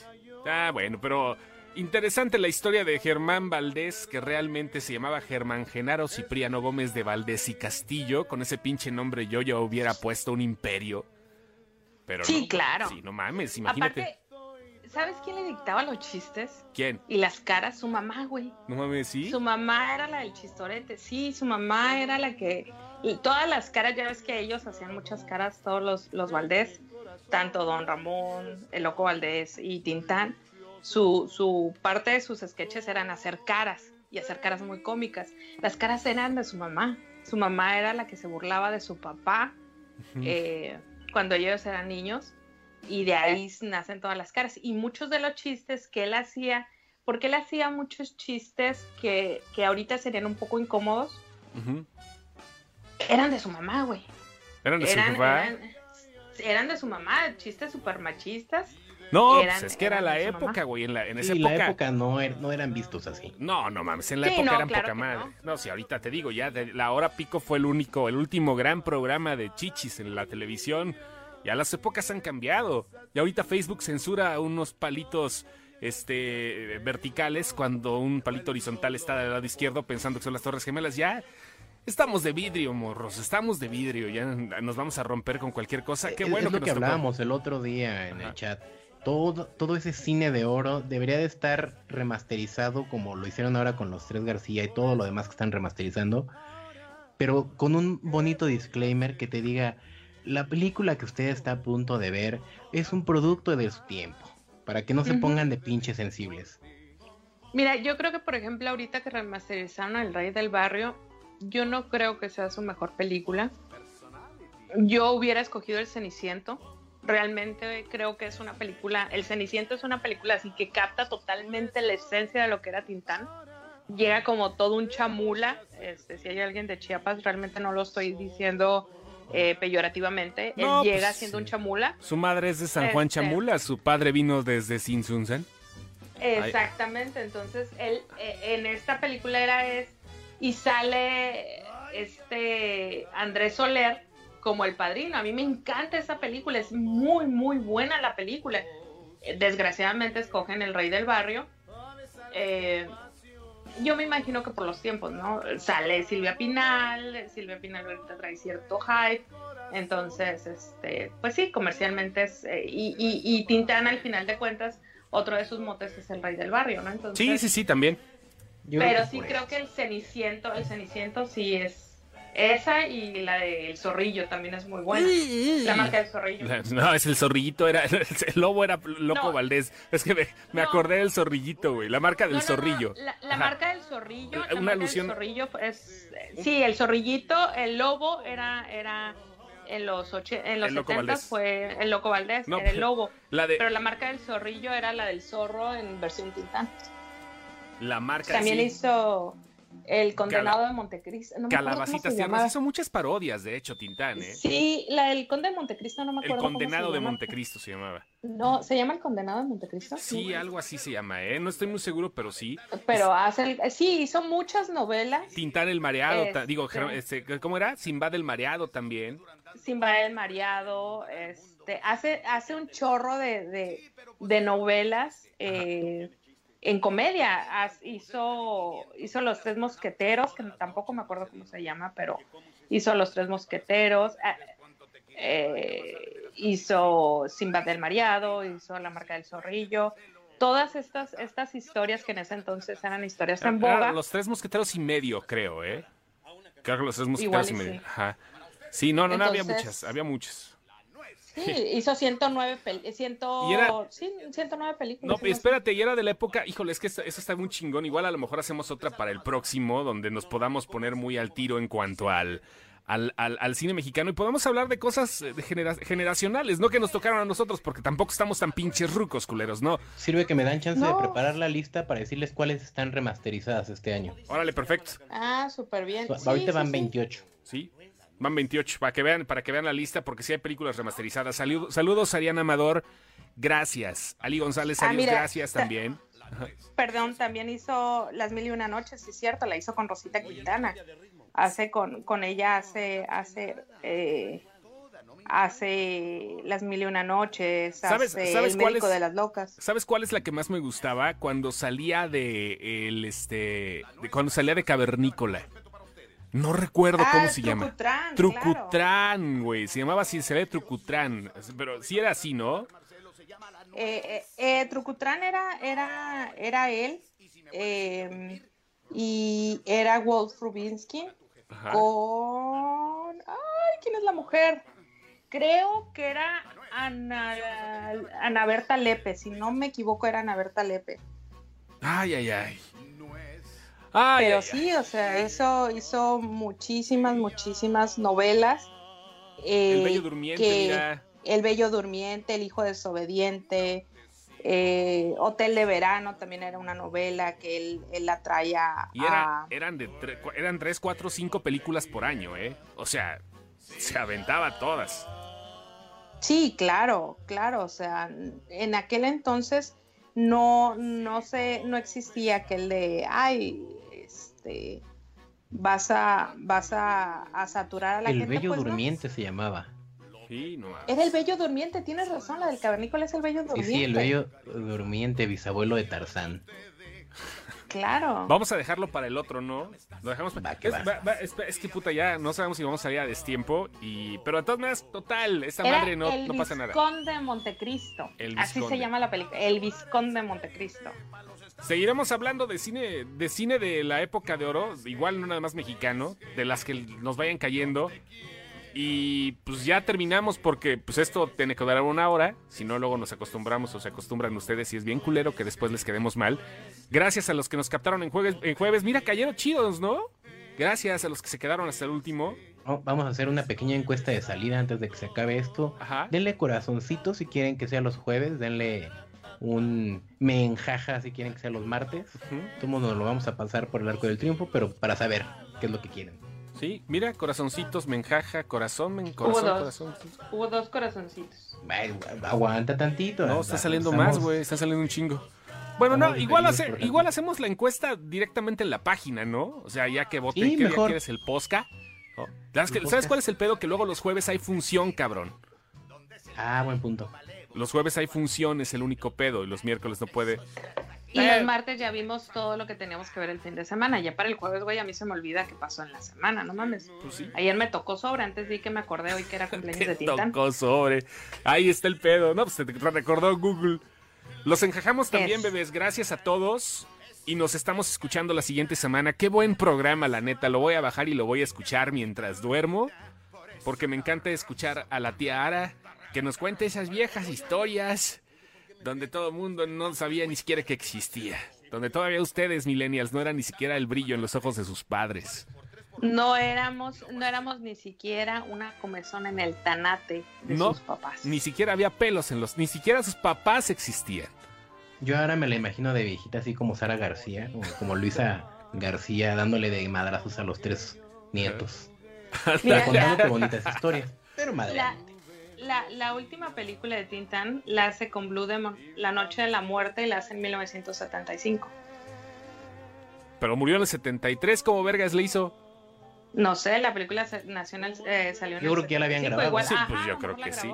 Ah, bueno, pero Interesante la historia de Germán Valdés, que realmente se llamaba Germán Genaro Cipriano Gómez de Valdés y Castillo. Con ese pinche nombre yo ya hubiera puesto un imperio. Pero sí, no, claro. Sí, no mames, imagínate. Aparte, ¿sabes quién le dictaba los chistes? ¿Quién? Y las caras, su mamá, güey. No mames, sí. Su mamá era la del chistorete, sí, su mamá era la que... Y todas las caras, ya ves que ellos hacían muchas caras, todos los, los Valdés, tanto Don Ramón, el Loco Valdés y Tintán su, su parte de sus sketches eran hacer caras y hacer caras muy cómicas. Las caras eran de su mamá. Su mamá era la que se burlaba de su papá eh, cuando ellos eran niños y de ahí nacen todas las caras. Y muchos de los chistes que él hacía, porque él hacía muchos chistes que, que ahorita serían un poco incómodos, eran de su mamá, güey. ¿Eran de su papá? Eran, eran, de su mamá, chistes súper machistas no, eran, pues es que era la época, güey. En, la, en esa sí, época. la época no, er, no, eran vistos así. No, no mames. En la sí, época no, eran claro poca madre. No. no, si ahorita te digo, ya de, la hora pico fue el único, el último gran programa de chichis en la televisión. Ya las épocas han cambiado. Y ahorita Facebook censura unos palitos este verticales cuando un palito horizontal está del lado izquierdo pensando que son las torres gemelas. Ya Estamos de vidrio, morros, estamos de vidrio, ya nos vamos a romper con cualquier cosa. Qué es, bueno es lo que, que nos hablábamos el otro día en Ajá. el chat todo, todo ese cine de oro debería de estar remasterizado como lo hicieron ahora con los tres García y todo lo demás que están remasterizando, pero con un bonito disclaimer que te diga, la película que usted está a punto de ver es un producto de su tiempo, para que no se uh -huh. pongan de pinches sensibles. Mira, yo creo que por ejemplo ahorita que remasterizaron El Rey del Barrio, yo no creo que sea su mejor película. Yo hubiera escogido El Ceniciento. Realmente creo que es una película, El Ceniciento es una película así que capta totalmente la esencia de lo que era Tintán. Llega como todo un chamula. Este, si hay alguien de Chiapas, realmente no lo estoy diciendo eh, peyorativamente. Él llega pues, siendo un chamula. Su madre es de San Juan este, Chamula, su padre vino desde Sinsunzan. Exactamente, entonces él eh, en esta película era es y sale este Andrés Soler como el padrino. A mí me encanta esa película, es muy muy buena la película. Desgraciadamente escogen el rey del barrio. Eh, yo me imagino que por los tiempos, ¿no? Sale Silvia Pinal, Silvia Pinal ahorita trae cierto hype, entonces, este, pues sí, comercialmente es, eh, y, y, y Tintán al final de cuentas, otro de sus motes es el rey del barrio, ¿no? Entonces, sí, sí, sí, también. pero sí creo que el Ceniciento, el Ceniciento sí es esa y la del zorrillo también es muy buena. La marca del zorrillo. No, es el zorrillito, era, el lobo era Loco Valdés. Es que me, acordé del zorrillito, güey. La marca del zorrillo. La, marca del zorrillo. Una alusión. zorrillo es, sí, el zorrillito, el lobo era, era en los, en los 70 fue el Loco Valdés, era el lobo. Pero la marca del zorrillo era la del zorro en versión Tintán. La marca También hizo el condenado de Montecristo. No Calabacitas tiernas. Hizo muchas parodias, de hecho, Tintán, ¿eh? Sí, la del conde de Montecristo, no me acuerdo. El condenado de Montecristo se llamaba. No, ¿se llama el condenado de Montecristo? Sí, algo así se llama, ¿eh? No estoy muy seguro, pero sí. Pero hace sí, hizo muchas novelas. Tintán el mareado, digo, este, ¿cómo era? Simba del mareado también. Simba del mareado, este, hace, hace un chorro de, de, novelas. Eh, en comedia hizo, hizo Los Tres Mosqueteros, que tampoco me acuerdo cómo se llama, pero hizo Los Tres Mosqueteros, eh, eh, hizo Simba del Mareado, hizo La Marca del Zorrillo, todas estas, estas historias que en ese entonces eran historias en boga. los Tres Mosqueteros y medio, creo, ¿eh? Creo que Los Tres Mosqueteros y, medio. Sí. no, no, no, había muchas, había muchas. Sí, hizo 109, sí, 109 películas. No, espérate, y era de la época, híjole, es que eso está muy chingón. Igual a lo mejor hacemos otra para el próximo, donde nos podamos poner muy al tiro en cuanto al, al, al, cine mexicano y podamos hablar de cosas eh, generacionales, no que nos tocaron a nosotros, porque tampoco estamos tan pinches rucos, culeros, ¿no? Sirve que me dan chance de preparar la lista para decirles cuáles están remasterizadas este año. Órale, perfecto. Ah, súper bien. ahorita van 28. Sí, Van 28, para que vean, para que vean la lista, porque sí hay películas remasterizadas. saludos, Ariana Amador. Gracias. Ali González, ah, gracias también. Perdón, también hizo Las Mil y Una Noches, sí es cierto, la hizo con Rosita Quintana. Hace con, con ella hace, hace, eh, hace Las Mil y Una Noches, ¿Sabes, El Médico de las Locas. ¿Sabes cuál es la que más me gustaba? Cuando salía de el este de, cuando salía de Cavernícola. No recuerdo cómo ah, se llama. Trucutrán, güey. Se llamaba así, se ve Trucutrán. Pero sí era así, ¿no? Eh, eh, eh Trucutrán era, era, era él. Em, y era Wolf Rubinsky. Con. Ay, ¿quién es la mujer? Creo que era Ana, Ana Berta Lepe. Si no me equivoco, era Ana Berta Lepe. Ay, ay, ay. Pero sí, o sea, hizo, hizo muchísimas, muchísimas novelas. el Bello Durmiente, El Bello Durmiente, El Hijo Desobediente, eh, Hotel de Verano también era una novela que él, él la traía y eran, de eran tres, cuatro, cinco películas por año, ¿eh? O sea, se aventaba todas. Sí, claro, claro, o sea, en aquel entonces no, no sé, no existía aquel de, ay, este, vas a, vas a, saturar a la gente. El bello pues, durmiente se llamaba. Sí, no Era el bello durmiente, tienes razón, la del cavernícola es el bello durmiente. Sí, el bello durmiente, bisabuelo de Tarzán. Claro. Vamos a dejarlo para el otro, ¿no? Lo dejamos para... es, que puta, ya no sabemos si vamos a salir a destiempo. Y... Pero de todas maneras, total, esta madre no, no pasa nada. El Visconde de Montecristo. Así se llama la película. El Visconde de Montecristo. Seguiremos hablando de cine, de cine de la época de oro, igual no nada más mexicano, de las que nos vayan cayendo. Y pues ya terminamos porque pues esto tiene que durar una hora, si no luego nos acostumbramos o se acostumbran ustedes y es bien culero que después les quedemos mal. Gracias a los que nos captaron en jueves, en jueves. mira, cayeron chidos, ¿no? Gracias a los que se quedaron hasta el último. vamos a hacer una pequeña encuesta de salida antes de que se acabe esto. Ajá. Denle corazoncito si quieren que sea los jueves, denle un me enjaja si quieren que sea los martes. Uh nos lo vamos a pasar por el arco del triunfo, pero para saber qué es lo que quieren. Sí, mira, corazoncitos, me enjaja, corazón, me corazón, Hubo dos, corazón. Hubo dos corazoncitos. aguanta tantito. No, está saliendo más, güey, está saliendo un chingo. Bueno, no, igual, igual hacemos la encuesta directamente en la página, ¿no? O sea, ya que voten, ¿qué mejor. quieres el posca? ¿Sabes, cuál es el pedo? Que luego los jueves hay función, cabrón. Ah, buen punto. Los jueves hay función, es el único pedo, y los miércoles no puede. Y los martes ya vimos todo lo que teníamos que ver el fin de semana. Ya para el jueves, güey, a mí se me olvida qué pasó en la semana, no mames. Pues Ayer me tocó sobre, antes vi que me acordé hoy que era cumpleaños de Tintán. tocó sobre. Ahí está el pedo, ¿no? Pues te recordó Google. Los encajamos también, bebés. Gracias a todos. Y nos estamos escuchando la siguiente semana. Qué buen programa, la neta. Lo voy a bajar y lo voy a escuchar mientras duermo. Porque me encanta escuchar a la tía Ara que nos cuente esas viejas historias donde todo el mundo no sabía ni siquiera que existía. Donde todavía ustedes, millennials, no eran ni siquiera el brillo en los ojos de sus padres. No éramos, no éramos ni siquiera una comezón en el tanate de sus papás. Ni siquiera había pelos en los, ni siquiera sus papás existían. Yo ahora me la imagino de viejita así como Sara García, como Luisa García dándole de madrazos a los tres nietos. Mira, contando bonitas historias. Pero madre. La, la, última película de Tintan la hace con Blue Demon, La Noche de la Muerte, y la hace en 1975. Pero murió en el 73, ¿cómo vergas le hizo? No sé, la película nacional eh, salió en Yo creo que ya la habían grabado. sí, pues yo creo que sí.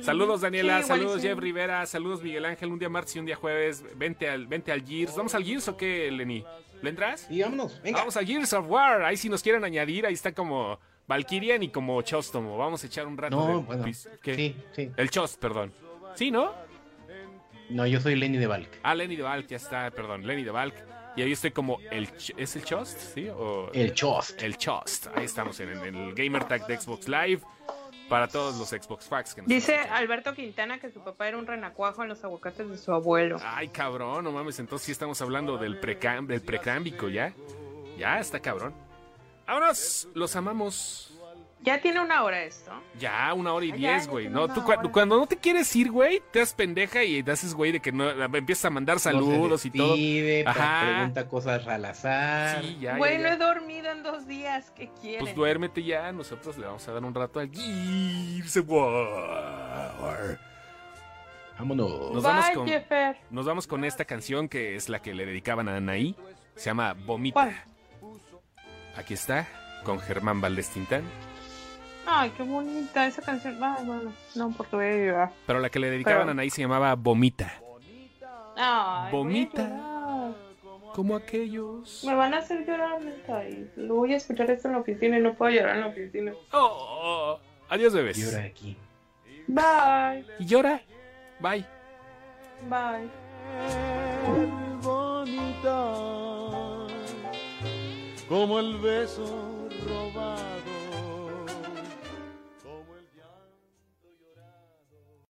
Saludos Daniela, saludos Jeff Rivera, saludos Miguel Ángel, un día martes y un día jueves, vente al, vente al Gears. ¿Vamos al Gears o qué, Lenny? ¿Le entras? Y vámonos, venga. Vamos al Gears of War, ahí si nos quieren añadir, ahí está como Valkyrian y como Chostomo. Vamos a echar un rato no, Bueno, sí, sí. El Chost, perdón. ¿Sí, no? No, yo soy Lenny de Valk. Ah, Lenny de Valk, ya está, perdón, Lenny de Valk. Y ahí estoy como el... ¿Es el Chost? ¿Sí? O... El Chost. El Chost. Ahí estamos en, en el Gamer Tag de Xbox Live para todos los Xbox Facts que nos Dice Alberto Quintana que su papá era un renacuajo en los aguacates de su abuelo. Ay, cabrón, no mames, entonces sí estamos hablando del, precam del precámbico, ¿ya? Ya, está cabrón. Vámonos, los amamos. Ya tiene una hora esto. Ya, una hora y diez, güey. No, tú cuando no te quieres ir, güey, te das pendeja y te haces, güey, de que no empiezas a mandar saludos y todo. Ajá. Pregunta cosas al azar. Sí, ya. Güey, no he dormido en dos días. ¿Qué quieres? Pues duérmete ya. Nosotros le vamos a dar un rato al Gears Vámonos. Nos vamos, con, nos vamos con esta canción que es la que le dedicaban a Anaí. Se llama Vomita. Aquí está, con Germán Valdés Tintán. Ay, qué bonita esa canción. Ay, bueno, no, porque voy a llorar. Pero la que le dedicaban a Anaí se llamaba Vomita. Ay, Vomita. Como aquellos. Me van a hacer llorar, neta. Y lo voy a escuchar esto en la oficina y no puedo llorar en la oficina. Oh, adiós, bebés. Llora aquí. Bye. Y llora. Bye. Bye. Bonita, como el beso robado